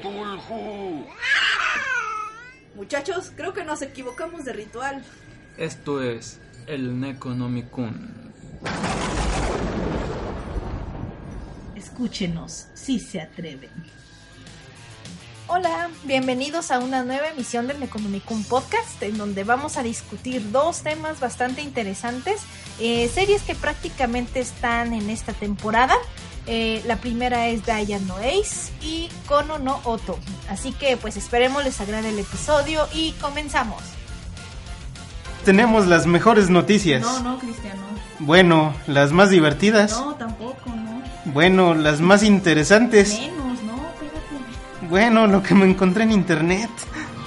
Cthulhu. Muchachos, creo que nos equivocamos de ritual. Esto es el Necronomicon. Escúchenos si se atreven. Hola, bienvenidos a una nueva emisión del Necronomicon Podcast, en donde vamos a discutir dos temas bastante interesantes, eh, series que prácticamente están en esta temporada. Eh, la primera es Diane no Ace y Kono no Oto. Así que pues esperemos les agrade el episodio y comenzamos. Tenemos las mejores noticias. No, no, Cristiano. Bueno, las más divertidas. No, tampoco, no. Bueno, las más interesantes. Menos, no, espérate. Bueno, lo que me encontré en internet.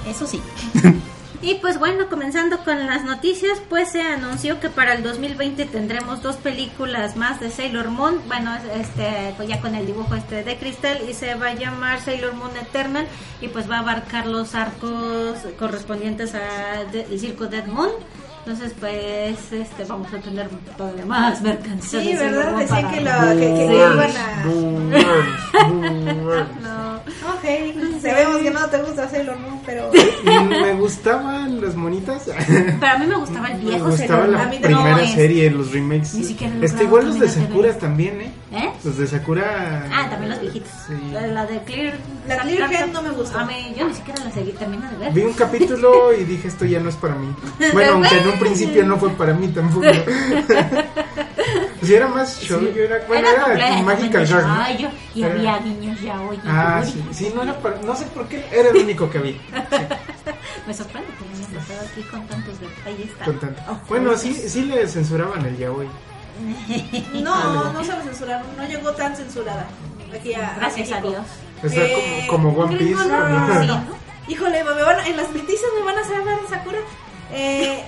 Eso sí. Y pues bueno, comenzando con las noticias, pues se anunció que para el 2020 tendremos dos películas más de Sailor Moon, bueno, este pues ya con el dibujo este de cristal y se va a llamar Sailor Moon Eternal y pues va a abarcar los arcos correspondientes al circo Dead Moon. Entonces, pues, este, vamos a tener todavía más mercancía. Sí, ¿verdad? Decían para- que, la, que, que Sí. iban a... No. Ok, sabemos que no te gusta Sailor Moon, pero... me gustaban las monitas. Pero a mí me gustaba el me viejo gustaba Sailor la Moon. Mí primera No es- serie, los remakes. Ni siquiera Este, igual los de Sakura ver. también, ¿eh? ¿Eh? Los de Sakura. Ah, también los viejitos. Sí. La, la de Clear. La Clear Head no me gustó. A mí, yo ni siquiera la seguí, terminé de ver. Vi un capítulo y dije esto ya no es para mí. Bueno, aunque en principio no fue para mí tampoco. Si era más show, yo era, bueno, era, completamente Magical Girl. ¿no? Ay, yo- y Era- había niños ya hoy. Ah, sí, sí, no era para, no sé por qué, era el único que vi. Me sorprende que me hayan pasado aquí con tantos detalles. Con tanto. Oh, Bueno, pues, sí, sí le censuraban el yaoi. No, no se lo censuraron, no llegó tan censurada. Aquí a, Gracias a México. Dios. O sea, Eh, como, como One Piece. no, ¿no? sí, no. ¿no? Híjole, me van, en las noticias me van a hacer hablar de Sakura. Eh,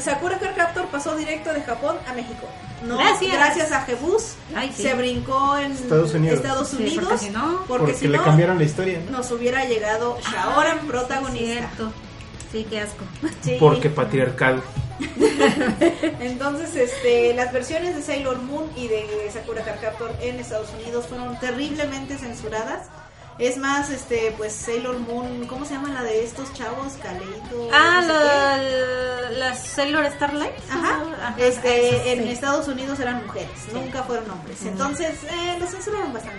Sakura Card Captor pasó directo de Japón a México. No, Gracias. gracias a Jebus. Ay, sí. Se brincó en Estados Unidos. Estados Sí, Unidos, porque si no- porque Porque si le no, cambiaron la historia. ¿no? nos hubiera llegado Shaoran protagonista. Cierto. Sí, qué asco. Sí. Porque patriarcado. Entonces, este, las versiones de Sailor Moon y de Sakura Card Captor en Estados Unidos fueron terriblemente censuradas. Es más, este, pues Sailor Moon, ¿cómo se llama la de estos chavos? Caleito. Ah, no sé la, las Sailor Starlight. Ajá. Ajá, Este, en sí. Estados Unidos eran mujeres, nunca fueron hombres. Entonces, eh, los censuraron bastante.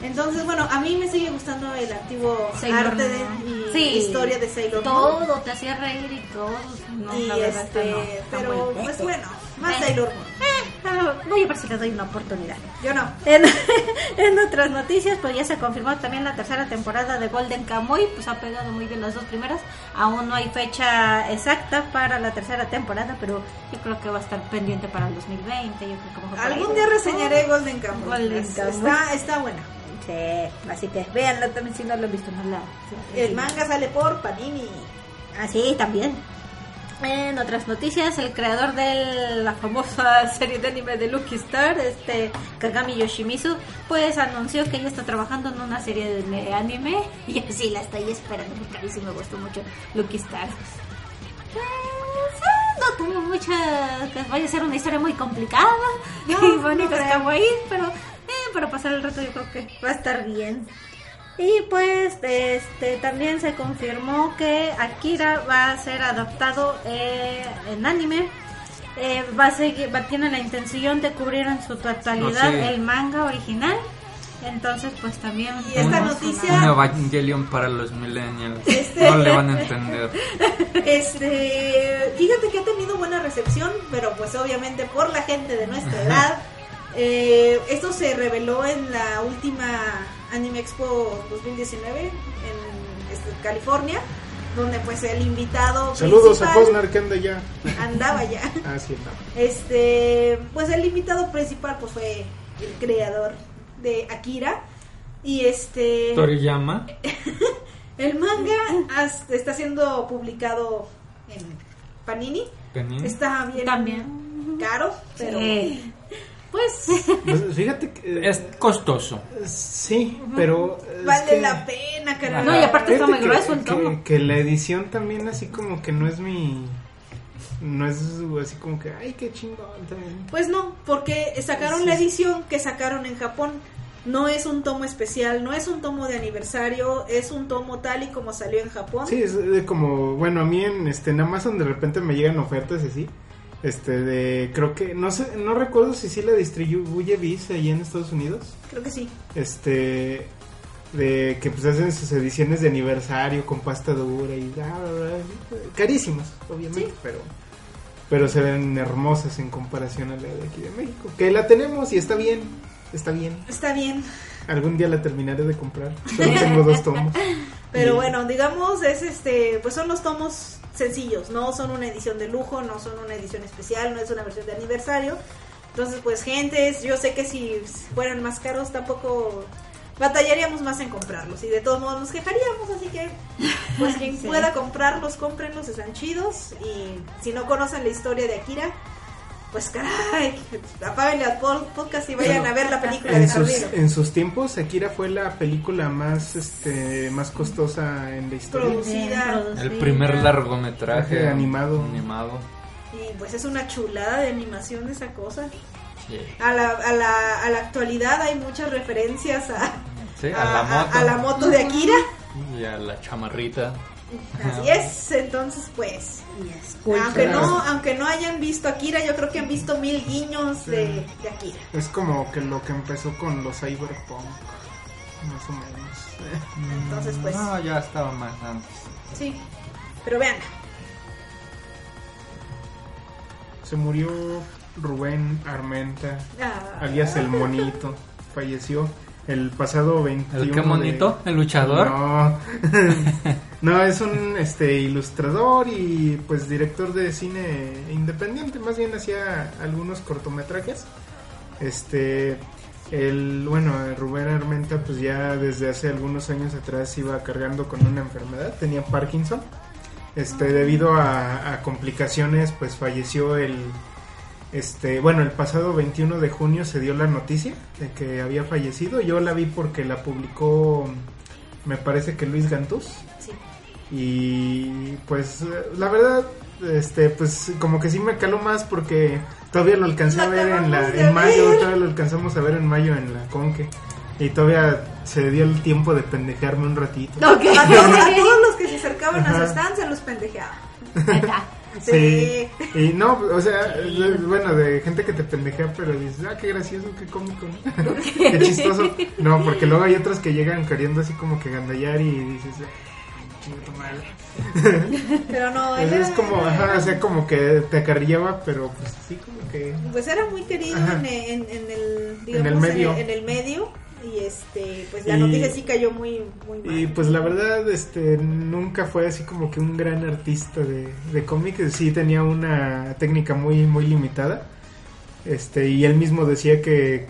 Entonces, bueno, a mí me sigue gustando el antiguo Sailor arte de, Moon. y Sí. historia de Sailor Moon. Todo te hacía reír y todo. No, y la verdad, este, no, pero pues bueno, más Eh. Sailor Moon. Voy a ver si le doy una oportunidad. Yo no. En, en otras noticias, pues ya se confirmó también la tercera temporada de Golden Kamuy, pues ha pegado muy bien las dos primeras. Aún no hay fecha exacta para la tercera temporada, pero yo creo que va a estar pendiente para el 2020. Yo creo que mejor. Algún día reseñaré Golden Kamuy. Golden Kamuy. Está, está buena. Sí, así que véanlo también si no lo han visto. No la, sí, El sí. manga sale por Panini. Ah, sí, también. En otras noticias, el creador de la famosa serie de anime de Lucky Star, este Kagami Yoshimizu, pues anunció que ya está trabajando en una serie de anime y así la estoy esperando porque a mí sí me gustó mucho Lucky Star. Pues, eh, no tengo mucha... que vaya a ser una historia muy complicada y bonitas kawaii, pero eh, para pasar el rato yo creo que va a estar bien. Y pues este también se confirmó que Akira va a ser adaptado eh, en anime. Eh, va a seguir, va, tiene la intención de cubrir en su totalidad Oh, sí. el manga original. Entonces, pues también. Y esta noticia- Un Evangelion para los millennials. Este- No le van a entender. Este, fíjate que ha tenido buena recepción, pero pues obviamente por la gente de nuestra edad. Eh, esto se reveló en la última Anime Expo 2019 en este, California, donde pues el invitado Saludos a Posner que anda ya. andaba ya. Ah, sí, no. Este, pues el invitado principal pues fue el creador de Akira y este Toriyama. el manga está siendo publicado en Panini. Panini. Está bien También. caro, pero Sí. Pues Pues, fíjate que. Es costoso. Sí, pero. es vale que- la pena, carajo. No, y aparte está muy que- grueso el que- tomo. Que, la edición también, así como que no es mi. No es así como que, ay, qué chingón. también. Pues no, porque sacaron Sí. la edición que sacaron en Japón. No es un tomo especial, no es un tomo de aniversario, es un tomo tal y como salió en Japón. Sí, es de como, bueno, a mí en, este, en Amazon de repente me llegan ofertas así. Este, de, creo que, no sé, no recuerdo si sí la distribuye Viz ahí en Estados Unidos. Creo que sí. Este, de que pues hacen sus ediciones de aniversario con pasta dura y bla, bla, bla. carísimas, obviamente, Sí. pero pero se ven hermosas en comparación a la de aquí de México. Que la tenemos y está bien, está bien. Está bien. Algún día la terminaré de comprar. Solo tengo dos tomos. Pero Y- bueno, digamos, es este, pues son los tomos sencillos, no son una edición de lujo, no son una edición especial, no es una versión de aniversario. Entonces, pues gentes, yo sé que si fueran más caros tampoco batallaríamos más en comprarlos y de todos modos nos quejaríamos, así que pues quien Sí. pueda comprarlos, cómprenlos, están chidos y si no conocen la historia de Akira, pues caray, apáguenle al pod- podcast y vayan Bueno, a ver la película de En sus, Carlino. en sus tiempos, Akira fue la película más este más costosa en la historia. Producida. El primer largometraje Traje animado. animado. Y pues es una chulada de animación esa cosa. Sí. A la, a la, a la actualidad hay muchas referencias a, Sí, a la moto. a la moto de Akira. Y a la chamarrita. Así es, entonces pues, Yes, cool. aunque no, aunque no hayan visto Akira, yo creo que han visto mil guiños de, de Akira. Es como que lo que empezó con los cyberpunk, más o menos. Entonces pues, No, ya estaba más antes. sí, pero vean, Se murió Rubén Armenta, ah, alias el monito, falleció el pasado 21 ¿El qué de- monito? ¿El luchador? No. no, es un este ilustrador y pues director de cine independiente, más bien hacía algunos cortometrajes. Este el bueno, Rubén Armenta pues ya desde hace algunos años atrás iba cargando con una enfermedad, tenía Parkinson. Este debido a, complicaciones pues falleció el este, bueno, el pasado 21 de junio se dio la noticia de que había fallecido. Yo la vi porque la publicó, me parece que Luis Gantús. Sí. Y pues la verdad, este, pues como que sí me caló más porque todavía lo alcancé a ver en la en mayo, ver. todavía lo alcanzamos a ver en mayo en la Conque. Y todavía se dio el tiempo de pendejearme un ratito. Ok. A todos, a todos los que se acercaban a su stand se los pendejeaba. Neta. Sí. Y no, o sea, bueno, de gente que te pendejea, pero dices, ah, qué gracioso, qué cómico, ¿no? qué chistoso. No, porque luego hay otros que llegan queriendo así como que gandallar y dices, "Ah, chinga tu madre". Pero no, Es, él es como, ajá, o sea, como que te acarrillaba, pero pues sí, como que. pues era muy querido en, en- en el digamos, En el medio. en el medio, y este pues la Y- noticia sí cayó muy muy mal. Y pues la verdad, este, nunca fue así como que un gran artista de, de cómic, sí tenía una técnica muy, muy limitada, este, y él mismo decía que,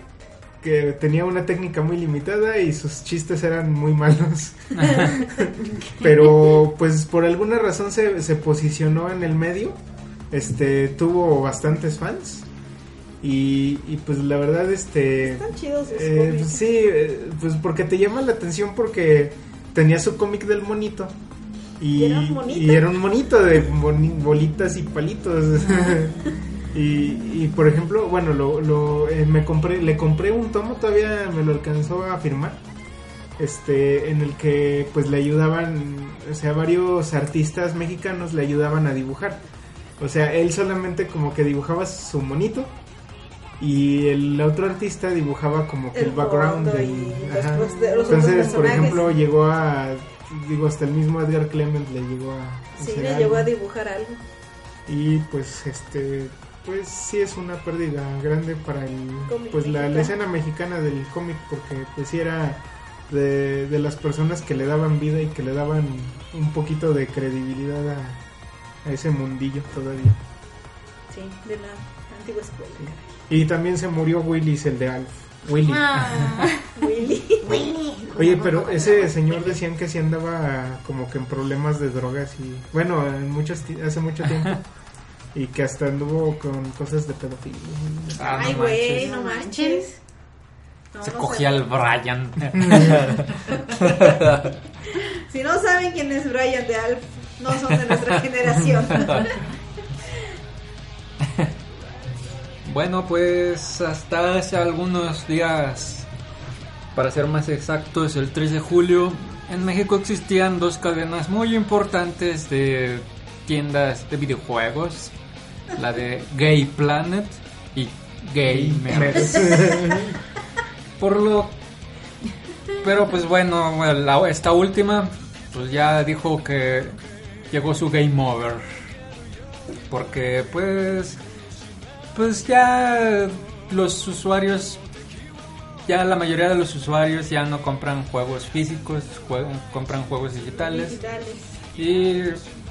que tenía una técnica muy limitada y sus chistes eran muy malos, pero pues por alguna razón se, se posicionó en el medio, este, tuvo bastantes fans, y, y pues la verdad, este... Están chidos sus Eh, pues sí, eh, pues porque te llama la atención porque tenía su cómic del monito. Y, ¿Y era un monito? y era un monito de bolitas y palitos. y, y, por ejemplo, bueno, lo, lo, eh, me compré, le compré un tomo, todavía me lo alcanzó a firmar. Este, en el que pues le ayudaban, o sea, varios artistas mexicanos le ayudaban a dibujar. O sea, él solamente como que dibujaba su monito y el otro artista dibujaba como que el, El background del- y ajá. los Entonces, por ejemplo, llegó a digo hasta el mismo Edgar Clement le llegó a Sí, le algo. llegó a dibujar algo. y pues este pues sí es una pérdida grande para el pues la, escena mexicana del cómic porque pues sí era de, de las personas que le daban vida y que le daban un poquito de credibilidad a, a ese mundillo todavía. Sí, de la antigua escuela. y también se murió Willis el de Alf. Willy. Ah, Willy. Oye, pero ese señor decían que sí andaba como que en problemas de drogas y bueno, en muchos ti- hace mucho tiempo y que hasta anduvo con cosas de pedofilia. Ah, no Ay, güey, no No manches. No, Se no cogía al Brian. Si no saben quién es Brian de Alf, no son de nuestra generación. Bueno, pues hasta hace algunos días Para ser más exactos, el 3 de julio en México existían dos cadenas muy importantes de tiendas de videojuegos. La de Gay Planet y Gamers. Por lo... Pero pues bueno, la- esta última pues ya dijo que llegó su game over. Porque pues... Pues ya los usuarios ya la mayoría de los usuarios ya no compran juegos físicos, jue- compran juegos digitales. Digitales. Y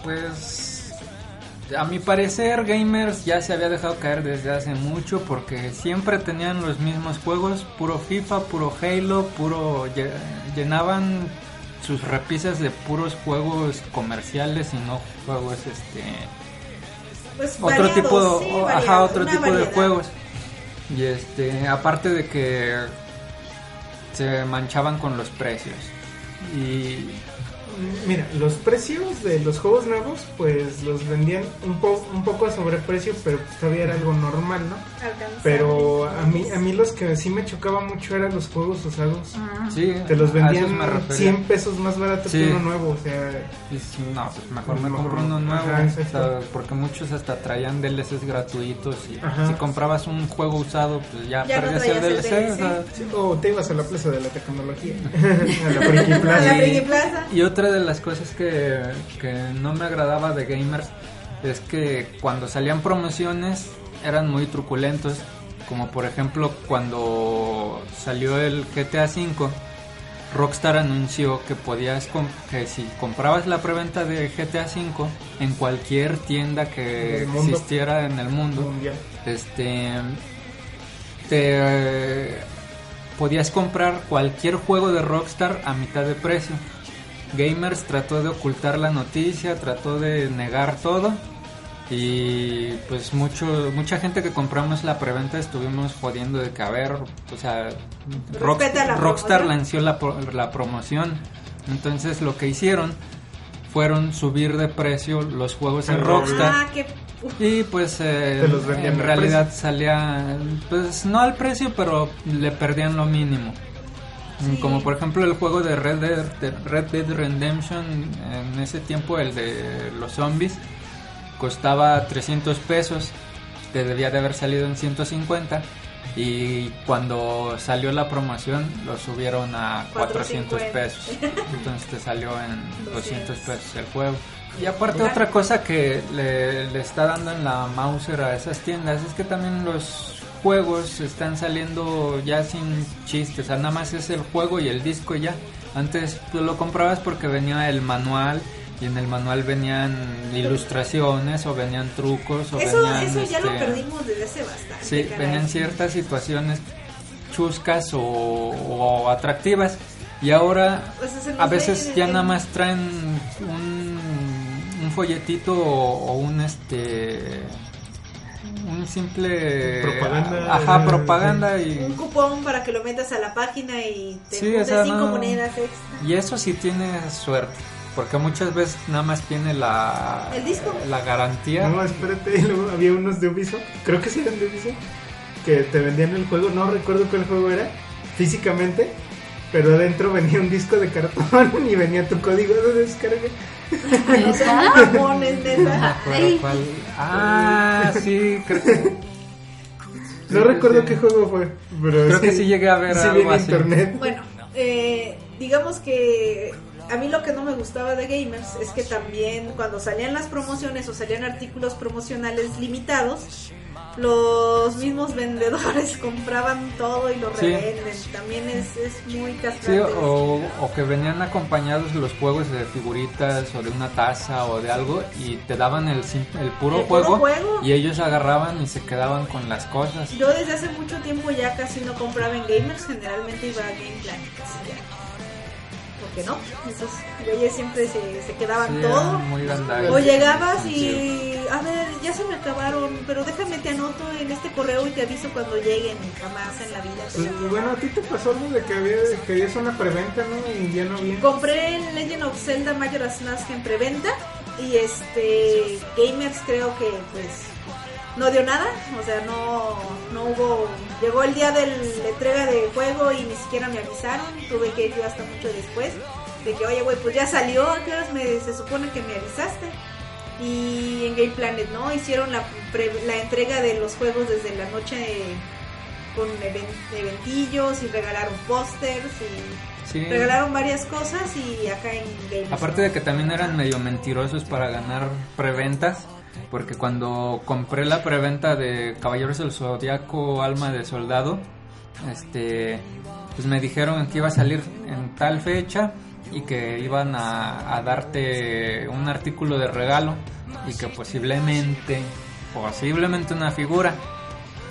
pues a mi parecer gamers ya se había dejado caer desde hace mucho porque siempre tenían los mismos juegos, puro FIFA, puro Halo, puro lle- llenaban sus repisas de puros juegos comerciales y no juegos este Pues otro tipo sí, ajá otro tipo de juegos. Y este aparte de que se manchaban con los precios. Y Mira, los precios de los juegos nuevos, pues los vendían un, po un poco a sobreprecio, pero pues todavía era algo normal, ¿no? Pero a mí, a mí los que sí me chocaba mucho eran los juegos usados. sí Te los a esos vendían me refería. 100 pesos más barato Sí. que uno nuevo, o sea... Y si no, pues mejor me Mejor compro no. uno nuevo, Ajá, o sea, porque muchos hasta traían DLCs gratuitos y Ajá. si comprabas un juego usado, pues ya, Ya no perdías el DLC, o sea, DLC. sí, O te ibas a la plaza de la tecnología, a la Friki A la Plaza. Plaza. Y otra de las cosas que, que no me agradaba de gamers es que cuando salían promociones eran muy truculentos. Como por ejemplo cuando salió el GTA V, Rockstar anunció que podías que si comprabas la preventa de GTA V en cualquier tienda que existiera en el mundo, Mundial. este te eh, podías comprar cualquier juego de Rockstar a mitad de precio. Gamers trató de ocultar la noticia, trató de negar todo y pues mucho mucha gente que compramos la preventa estuvimos jodiendo de ver, o sea, Rock- Respeta la Rockstar promoción. lanzó la, pro- la promoción. Entonces lo que hicieron fueron subir de precio los juegos en Ah, Rockstar. Ah, qué... Y pues eh, los en al realidad salía, pues no al precio, pero le perdían lo mínimo. Sí. Como por ejemplo el juego de Red Dead, de Red Dead Redemption, en ese tiempo el de los zombies, costaba 300 pesos, te debía de haber salido en 150. Y cuando salió la promoción lo subieron a 400 450. pesos. Entonces te salió en 200 200. pesos el juego. Y aparte otra cosa que le, le está dando en la Mauser a esas tiendas es que también los juegos están saliendo ya sin chistes, o sea, nada más es el juego y el disco ya. Antes tú lo comprabas porque venía el manual y en el manual venían ilustraciones o venían trucos o Eso, venían eso ya lo este, perdimos desde hace bastante. Sí, caray. venían ciertas situaciones chuscas o, o atractivas y ahora Pues a ve veces ya nada más traen un, un folletito o, o un este un simple Propaganda. ajá propaganda Un y, cupón para que lo metas a la página y te Sí, juntes o sea, cinco no- monedas extra. y eso sí tiene suerte porque muchas veces nada más tiene la ¿El disco? la garantía No, espérate, luego había unos de Ubisoft, creo que sí eran de Ubisoft, que te vendían el juego, no recuerdo cuál juego era, físicamente, pero adentro venía un disco de cartón y venía tu código de descarga. Neta. Cuál- ah sí creo que No Sí, recuerdo sí. qué juego fue, pero Creo que sí llegué a ver sí algo vi en así. internet. Bueno, eh, digamos que a mí lo que no me gustaba de Gamers es que también cuando salían las promociones o salían artículos promocionales limitados, los mismos vendedores compraban todo y lo Sí. revenden. También es, es muy Sí, castrante. o, o que venían acompañados los juegos de figuritas o de una taza o de algo y te daban el, el puro, El puro juego, juego. y ellos agarraban y se quedaban con las cosas. Yo desde hace mucho tiempo ya casi no compraba en Gamers, generalmente iba a Game Planet. Así ya. ¿Por qué no? Esos güeyes siempre se, se quedaban Sí, todo. O llegabas y, a ver, ya se me acabaron, pero déjame te anoto en este correo y te aviso cuando lleguen. Jamás en la vida. Pues, bueno, a ti te pasó algo de que había, querías una preventa, ¿no? Y ya no había. Compré el Legend of Zelda Majora's Mask en preventa y este Gamers creo que pues no dio nada, o sea, no, no hubo, llegó el día de la entrega de juego y ni siquiera me avisaron, tuve que ir yo hasta mucho después, de que, oye, güey, pues ya salió, ¿a qué horas me, se supone que me avisaste? Y en Game Planet, ¿no? Hicieron la, pre- la entrega de los juegos desde la noche con even- eventillos y regalaron pósters y Sí. regalaron varias cosas y acá en Game Aparte de que también eran medio mentirosos para ganar preventas, porque cuando compré la preventa de Caballeros del Zodiaco Alma de Soldado, este, pues me dijeron que iba a salir en tal fecha y que iban a, a darte un artículo de regalo y que posiblemente, posiblemente una figura.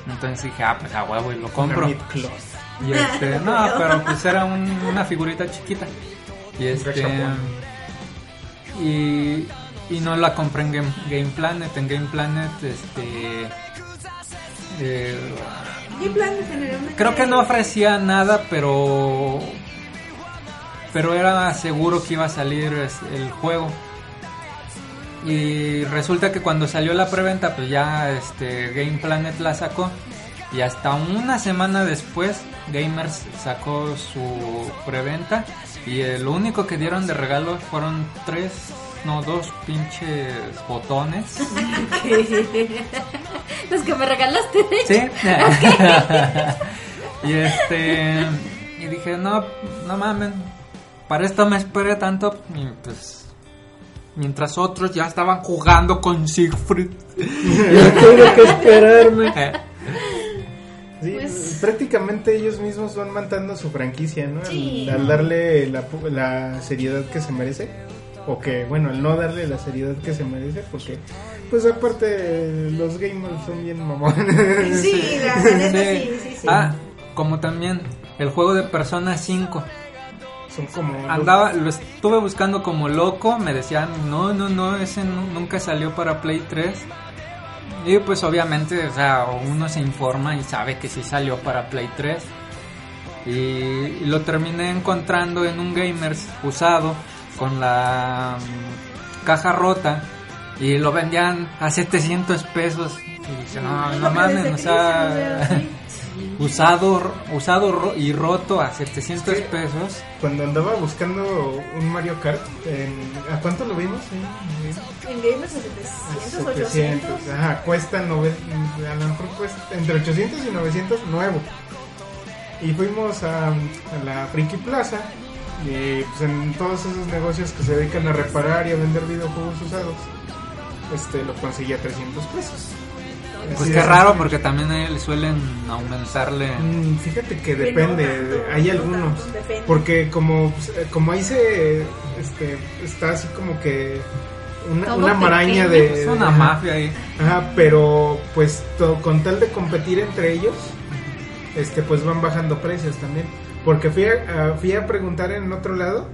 Entonces dije, ah, pues a huevo y lo compro. Y este, no, pero pues era un- una figurita chiquita. Y este. Y, y no la compré en Game, Game Planet. En Game Planet, este. eh, Game Planet generalmente creo que no ofrecía nada, pero. Pero era seguro que iba a salir el juego. Y resulta que cuando salió la preventa, pues ya este Game Planet la sacó. Y hasta una semana después, Gamers sacó su preventa. Y lo único que dieron de regalo fueron tres, no, dos pinches botones. Los que me regalaste. Sí. y este. Y dije, no, no mames. Para esto me esperé tanto. Y pues. Mientras otros ya estaban jugando con Siegfried. yo tuve que esperarme. Eh, Sí, Pues- prácticamente ellos mismos van matando su franquicia, ¿no? Al- Sí. Al, darle la seriedad que se merece. O que, bueno, al no darle la seriedad que se merece, porque, pues aparte, los gamers son bien mamones. Sí, la, la neta sí, sí, sí. Ah, como también el juego de Persona 5. Son como. Andaba, lo estuve buscando como loco, me decían, no, no, no, ese nu- nunca salió para Play 3. Y pues obviamente, o sea, uno se informa y sabe que sí salió para Play 3. Y, y lo terminé encontrando en un Gamers usado con la mm, caja rota y lo vendían a 700 pesos. Y dije, no, no mames, o sea, usado, usado ro- y roto a 700 Sí. pesos. Cuando andaba buscando un Mario Kart, en- ¿a cuánto lo vimos? En- En Gamers a 700, 800. Ajá, cuesta nove- a lo mejor cuesta entre 800 y 900 nuevo. Y fuimos a, a la Friki Plaza y pues en todos esos negocios que se dedican a reparar y a vender videojuegos usados, este lo conseguí a 300 pesos. Pues Así qué raro, porque también él suelen aumentarle. Mm, Fíjate que depende, hay no algunos. Porque como, pues, eh, como ahí se este, está así como que una, maraña de... Es una mafia ahí. Ajá, pero pues to- con tal de competir entre ellos, este pues van bajando precios también. Porque fui a, fui a preguntar en otro lado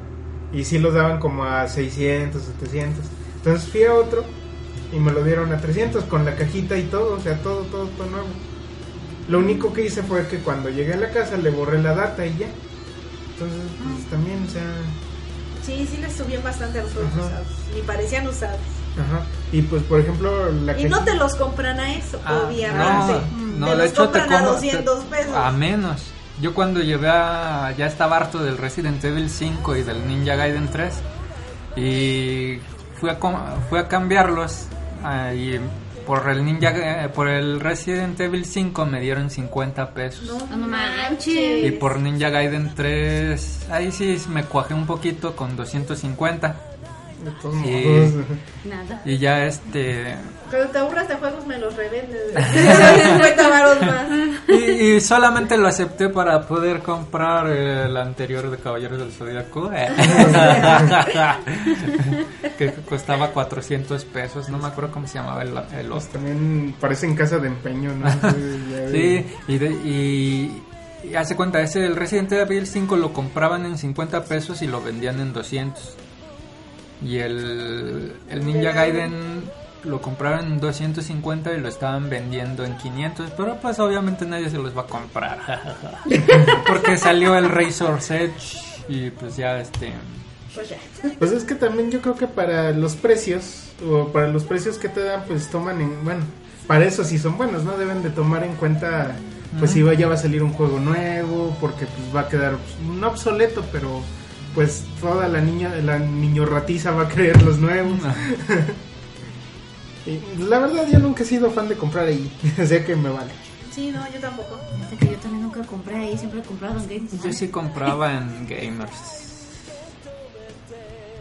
y sí los daban como a 600, 700. Entonces fui a otro y me lo dieron a 300 con la cajita y todo, o sea, todo, todo, todo nuevo. Lo único que hice fue que cuando llegué a la casa le borré la data y ya. Entonces, pues también, o sea, Sí, sí les subían bastante a los juegos Ajá. usados. Ni parecían usados. ajá. Y pues, por ejemplo, la Y no te los compran a eso, Ah, obviamente. No, no, te de los hecho te compran a como- 200 pesos. A menos. Yo cuando llevé a. Ya estaba harto del Resident Evil 5 y del Ninja Gaiden 3. Y fui a, com- fui a cambiarlos. y por el Ninja Ga- por el Resident Evil 5 me dieron 50 pesos. No No manches. Y por Ninja Gaiden 3, ahí sí me cuajé un poquito con 250. De todos Sí. modos, Nada. Y ya este. Cuando te aburras de juegos me los revendes. 50 varos más. Y, y solamente lo acepté para poder comprar el anterior de Caballeros del Zodíaco. que costaba 400 pesos. No me acuerdo cómo se llamaba el, el otro. también parecen casa de empeño, ¿no? Sí, y, de- y, y hace cuenta, ese el Resident Evil 5 lo compraban en 50 pesos y lo vendían en 200. Y el, el Ninja Gaiden lo compraron en 250 y lo estaban vendiendo en 500. Pero pues obviamente nadie se los va a comprar. Porque salió el Razor's Edge y pues ya este... pues ya. Pues es que también yo creo que para los precios, o para los precios que te dan, pues toman en, bueno, para eso sí son buenos, ¿no? Deben de tomar en cuenta, pues si va, ya va a salir un juego nuevo, porque pues va a quedar, pues, no obsoleto, pero pues toda la niña, la niño ratiza va a querer los nuevos. Y la verdad yo nunca he sido fan de comprar ahí, sé que me vale. Sí, no, yo tampoco. Que yo también nunca compré ahí, siempre he comprado en Games. Yo sí compraba en Gamers.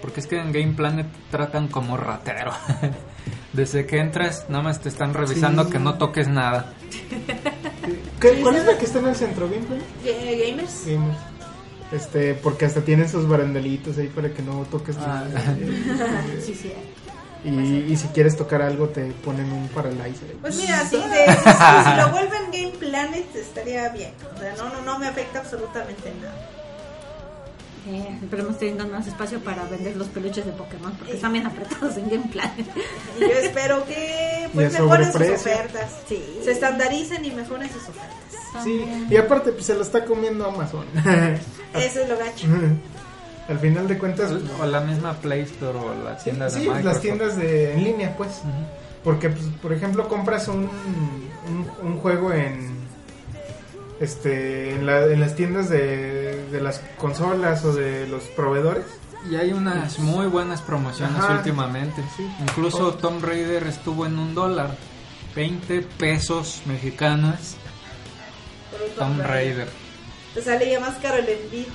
Porque es que en Game Planet tratan como ratero. Desde que entras, nada más te están revisando Sí. que no toques nada. ¿Qué- ¿Cuál es la que está en el centro? ¿Bien, Play? Ga- Gamers. Gamers. Este, porque hasta tienen sus barandalitos ahí para que no toques Ah. nada. Sí, sí. Y, y si quieres tocar algo te ponen un paralyzer. Pues mira, si, de- si- si lo vuelven Game Planet estaría bien. O sea, no, no, no me afecta absolutamente nada. Eh, esperemos tengan más espacio para vender los peluches de Pokémon porque están bien apretados en Game Planet. Y yo espero que pues mejoren sus ofertas. Sí. Se estandaricen y mejoren sus ofertas. Sí, y aparte pues se lo está comiendo Amazon. Eso es lo gacho. Al final de cuentas, pues, O la misma Play Store o la sí, tienda de sí, Microsoft. las tiendas de en línea, pues. Ujú. Porque, pues, por ejemplo, compras un, un, un juego en este en, la- en las tiendas de, de las consolas o de los proveedores. Y hay unas muy buenas promociones Ajá. últimamente. Sí. Incluso Oh. Tomb Raider estuvo en un dólar. 20 pesos mexicanos. Por un Tomb Raider. Te sale ya más caro el envío.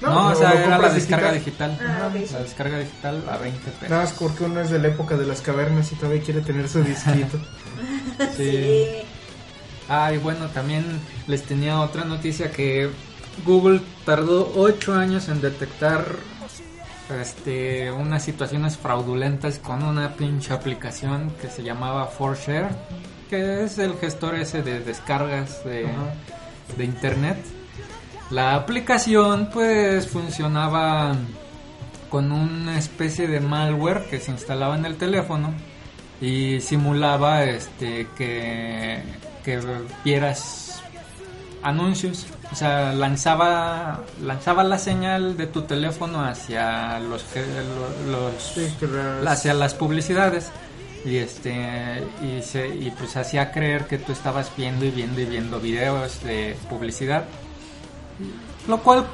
No, o lo- sea, era la descarga digital. Ah, ok. La descarga digital a 20 pesos. Nada más porque uno es de la época de las cavernas y todavía quiere tener su disquito. Sí. Ah, y bueno, también les tenía otra noticia que Google tardó 8 años en detectar este unas situaciones fraudulentas con una pinche aplicación que se llamaba 4Share, que es el gestor ese de descargas de, internet. La aplicación pues funcionaba con una especie de malware que se instalaba en el teléfono y simulaba este que, que vieras anuncios. O sea lanzaba lanzaba la señal de tu teléfono hacia los los hacia las publicidades y este y se y pues hacía creer que tú estabas viendo y viendo y viendo videos de publicidad. Lo cual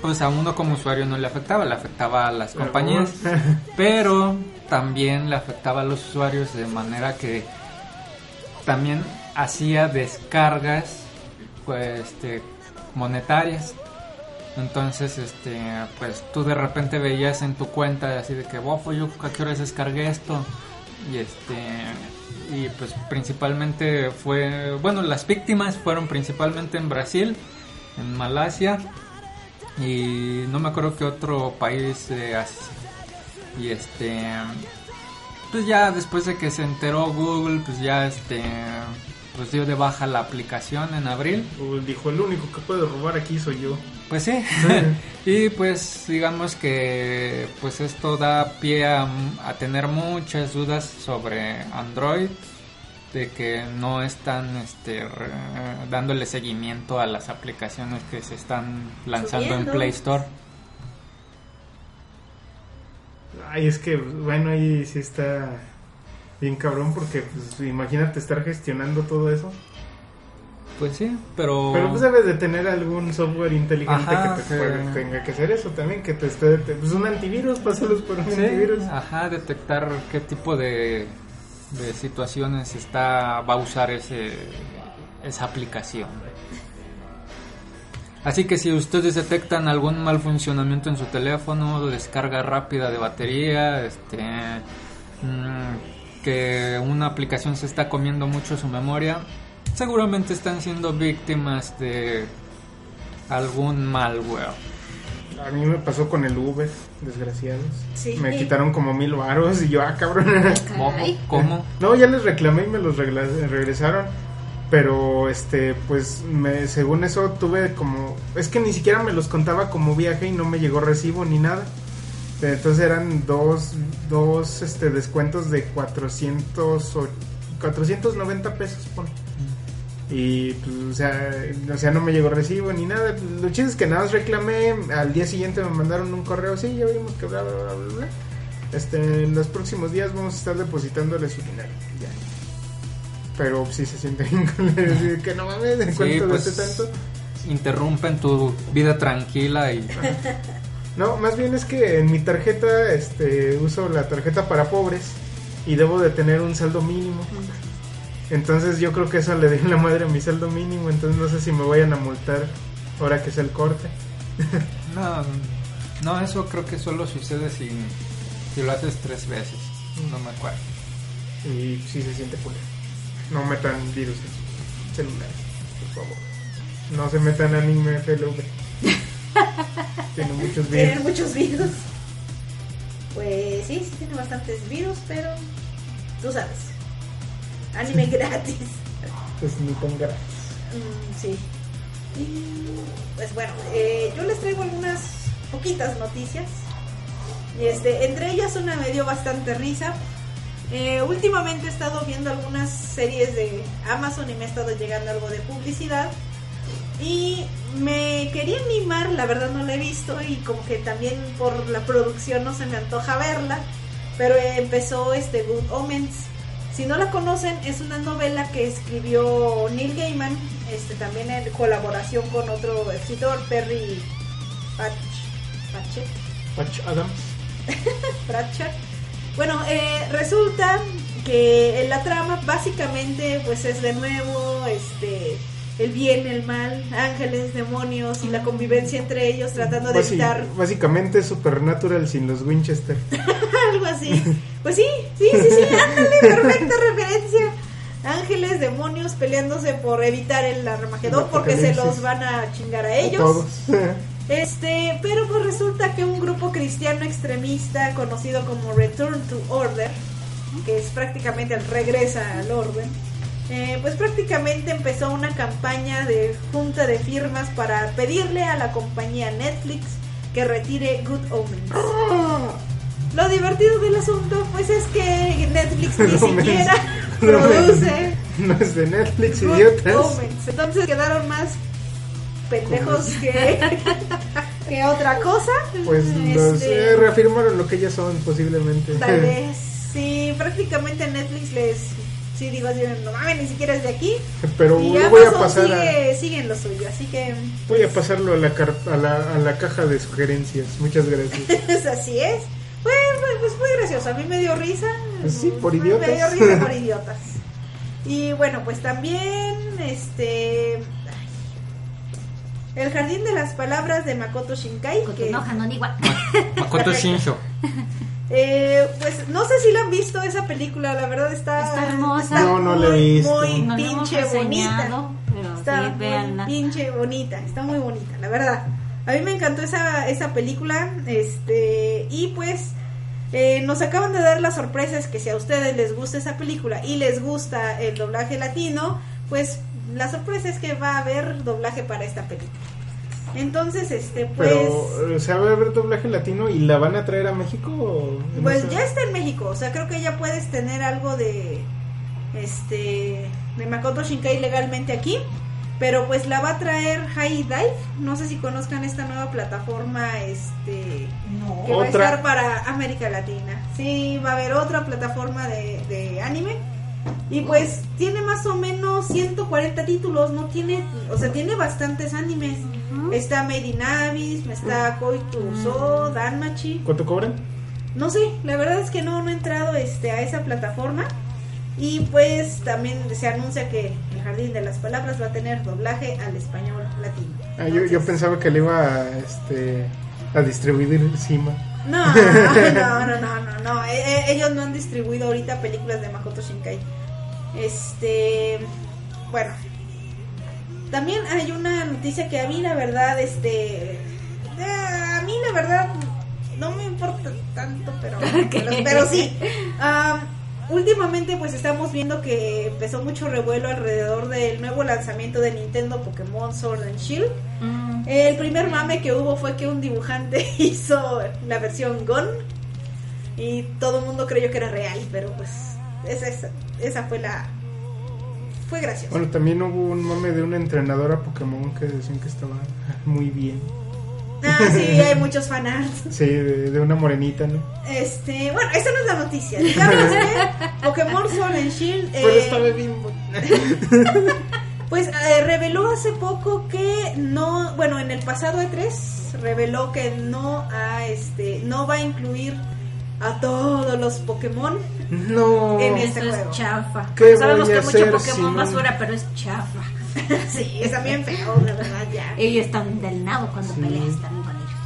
pues a uno como usuario no le afectaba le afectaba a las compañías pero también le afectaba a los usuarios de manera que también hacía descargas pues este monetarias. Entonces este pues tú de repente veías en tu cuenta así de que bofo yo a qué horas descargué esto y este y pues principalmente fue bueno las víctimas fueron principalmente en Brasil en Malasia y no me acuerdo qué otro país Asia y este pues ya después de que se enteró Google pues ya este pues dio de baja la aplicación en abril Google dijo, el único que puede robar aquí soy yo. pues sí y pues digamos que pues esto da pie a, a tener muchas dudas sobre Android de que no están este re- dándole seguimiento a las aplicaciones que se están lanzando Subiendo. en Play Store Ay, es que, bueno, ahí sí está bien cabrón porque, pues, imagínate estar gestionando todo eso. pues sí pero Pero pues debes de tener algún software inteligente Ajá, que te sí. pueda- tenga que hacer eso también, que te esté... te- pues un antivirus, pásalos por un Sí, antivirus. ajá, detectar qué tipo de, de situaciones está va a usar ese esa aplicación. Así que si ustedes detectan algún mal funcionamiento en su teléfono, descarga rápida de batería, este mm, que una aplicación se está comiendo mucho su memoria, seguramente están siendo víctimas de algún malware. A mí me pasó con el Uber, desgraciados. Sí. Me quitaron como mil varos y yo, ah, cabrón. Caray. ¿Cómo? No, ya les reclamé y me los regla- regresaron. Pero, este, pues, me, según eso tuve como... Es que ni siquiera me los contaba como viaje y no me llegó recibo ni nada. Entonces eran dos, dos este, descuentos de 400 o 490 pesos, pon. Y pues, o sea, o sea, no me llegó recibo ni nada. Lo chido es que nada más reclamé. Al día siguiente me mandaron un correo. Sí, ya vimos que bla, bla, bla, bla, bla. Este, en los próximos días vamos a estar depositándole su dinero. Ya. Pero sí se siente bien que no mames, ¿de cuánto pues, gasté tanto? Interrumpen tu vida tranquila y No, más bien es que en mi tarjeta este, uso la tarjeta para pobres y debo de tener un saldo mínimo. Entonces yo creo que eso le dio la madre a mi saldo mínimo, entonces no sé si me vayan a multar ahora que es el corte. no, no, eso creo que solo sucede si, si lo haces tres veces. No me acuerdo. Y sí se siente culero. No metan virus en celulares, por favor. No se metan anime FLV. Tiene muchos Tienen virus. muchos virus. Pues sí, sí tiene bastantes virus, pero tú sabes. Anime gratis. Pues ni tan gratis. Mm, sí. Y pues bueno, eh, yo les traigo algunas poquitas noticias. Y este, entre ellas una me dio bastante risa. Eh, últimamente he estado viendo algunas series de Amazon y me ha estado llegando algo de publicidad. Y me quería animar, la verdad no la he visto y como que también por la producción no se me antoja verla. Pero empezó este Good Omens. Si no la conocen, es una novela que escribió Neil Gaiman, este, también en colaboración con otro escritor, Perry Patch- Patchett. Patch Adams. Pratchett. Bueno, eh, resulta que en la trama básicamente pues es de nuevo este el bien, el mal, ángeles, demonios y la convivencia entre ellos tratando de Basi- evitar Básicamente es Supernatural sin los Winchester. algo así. Pues sí, sí, sí, sí, ándale, perfecta referencia. Ángeles, demonios peleándose por evitar el Armagedón porque se los van a chingar a ellos. Todos. Este, pero pues resulta que un grupo cristiano extremista conocido como Return to Order, que es prácticamente el regresa al orden, eh, pues prácticamente empezó una campaña de junta de firmas para pedirle a la compañía Netflix que retire Good Omens. Lo divertido del asunto, pues es que Netflix ni No siquiera me- produce no es de Netflix, Good idiotas. Omens. Entonces quedaron más pendejos que, que otra cosa. Pues los Este, eh, reafirmaron lo que ellas son, posiblemente. Tal vez. Sí, prácticamente Netflix les. Sí, digo, así, no mames, ni siquiera es de aquí. Pero y voy a pasar a, sigue, sigue en lo suyo, así que. voy a pasarlo a la, car- a la, a la caja de sugerencias. Muchas gracias. pues así es. Pues, pues, pues muy gracioso. A mí me dio risa. Pues sí, por idiotas. Me dio risa por idiotas. Y bueno, pues también. Este. ay, El jardín de las palabras de Makoto Shinkai. Que, Kotonoha no Niwa. Makoto Shinsho. Eh, pues no sé si la han visto esa película. La verdad está. Está hermosa. está No, no la he muy, visto. Muy No la pinche bonita. pero Está sí, muy pinche bonita, está muy bonita, la verdad. A mí me encantó esa, esa película, este, y pues eh, nos acaban de dar las sorpresas que si a ustedes les gusta esa película y les gusta el doblaje latino, pues la sorpresa es que va a haber doblaje para esta película. Entonces, este, pues, Pero, o sea, va a haber doblaje latino y la van a traer a México. o no pues sé? ya está en México, o sea, creo que ya puedes tener algo de, este, de Makoto Shinkai legalmente aquí. Pero pues la va a traer High Dive. No sé si conozcan esta nueva plataforma este No. que va a estar para América Latina. Sí, va a haber otra plataforma de, de anime. Y pues tiene más o menos 140 títulos, no tiene, o sea, tiene bastantes animes. Está Made in Abyss, está Koituso, Danmachi. ¿Cuánto cobran? No sé, la verdad es que no, no he entrado este, a esa plataforma. Y pues también se anuncia que el Jardín de las Palabras va a tener doblaje al español latino. Ah, yo, yo pensaba que le iba a, este, a distribuir encima. No, no, no, no, no, no. Eh, eh, ellos no han distribuido ahorita películas de Makoto Shinkai. Este, bueno. También hay una noticia que a mí la verdad, este, eh, a mí la verdad no me importa tanto, pero, pero, pero sí. Am, últimamente pues estamos viendo que empezó mucho revuelo alrededor del nuevo lanzamiento de Nintendo Pokémon Sword and Shield. Mm, El primer mame que hubo fue que un dibujante hizo la versión Gon y todo el mundo creyó que era real, pero pues esa, esa, esa fue la fue gracioso. Bueno, también hubo un mame de una entrenadora Pokémon que decían que estaba muy bien. Ah, sí, hay muchos fanarts. Sí, de, de una morenita, ¿no? Este, bueno, esta no es la noticia. Digamos que Pokémon Sword and Shield Pero eh, estaba bien. Pues eh, reveló hace poco que no, bueno, en el pasado E3 reveló que no a este no va a incluir a todos los Pokémon No. En Eso este juego. es chafa. ¿Qué Sabemos voy a que mucho Pokémon si no- basura, pero es chafa. sí, está bien feo, de verdad, ya. Ellos están del nabo cuando Sí. peleas también con ellos.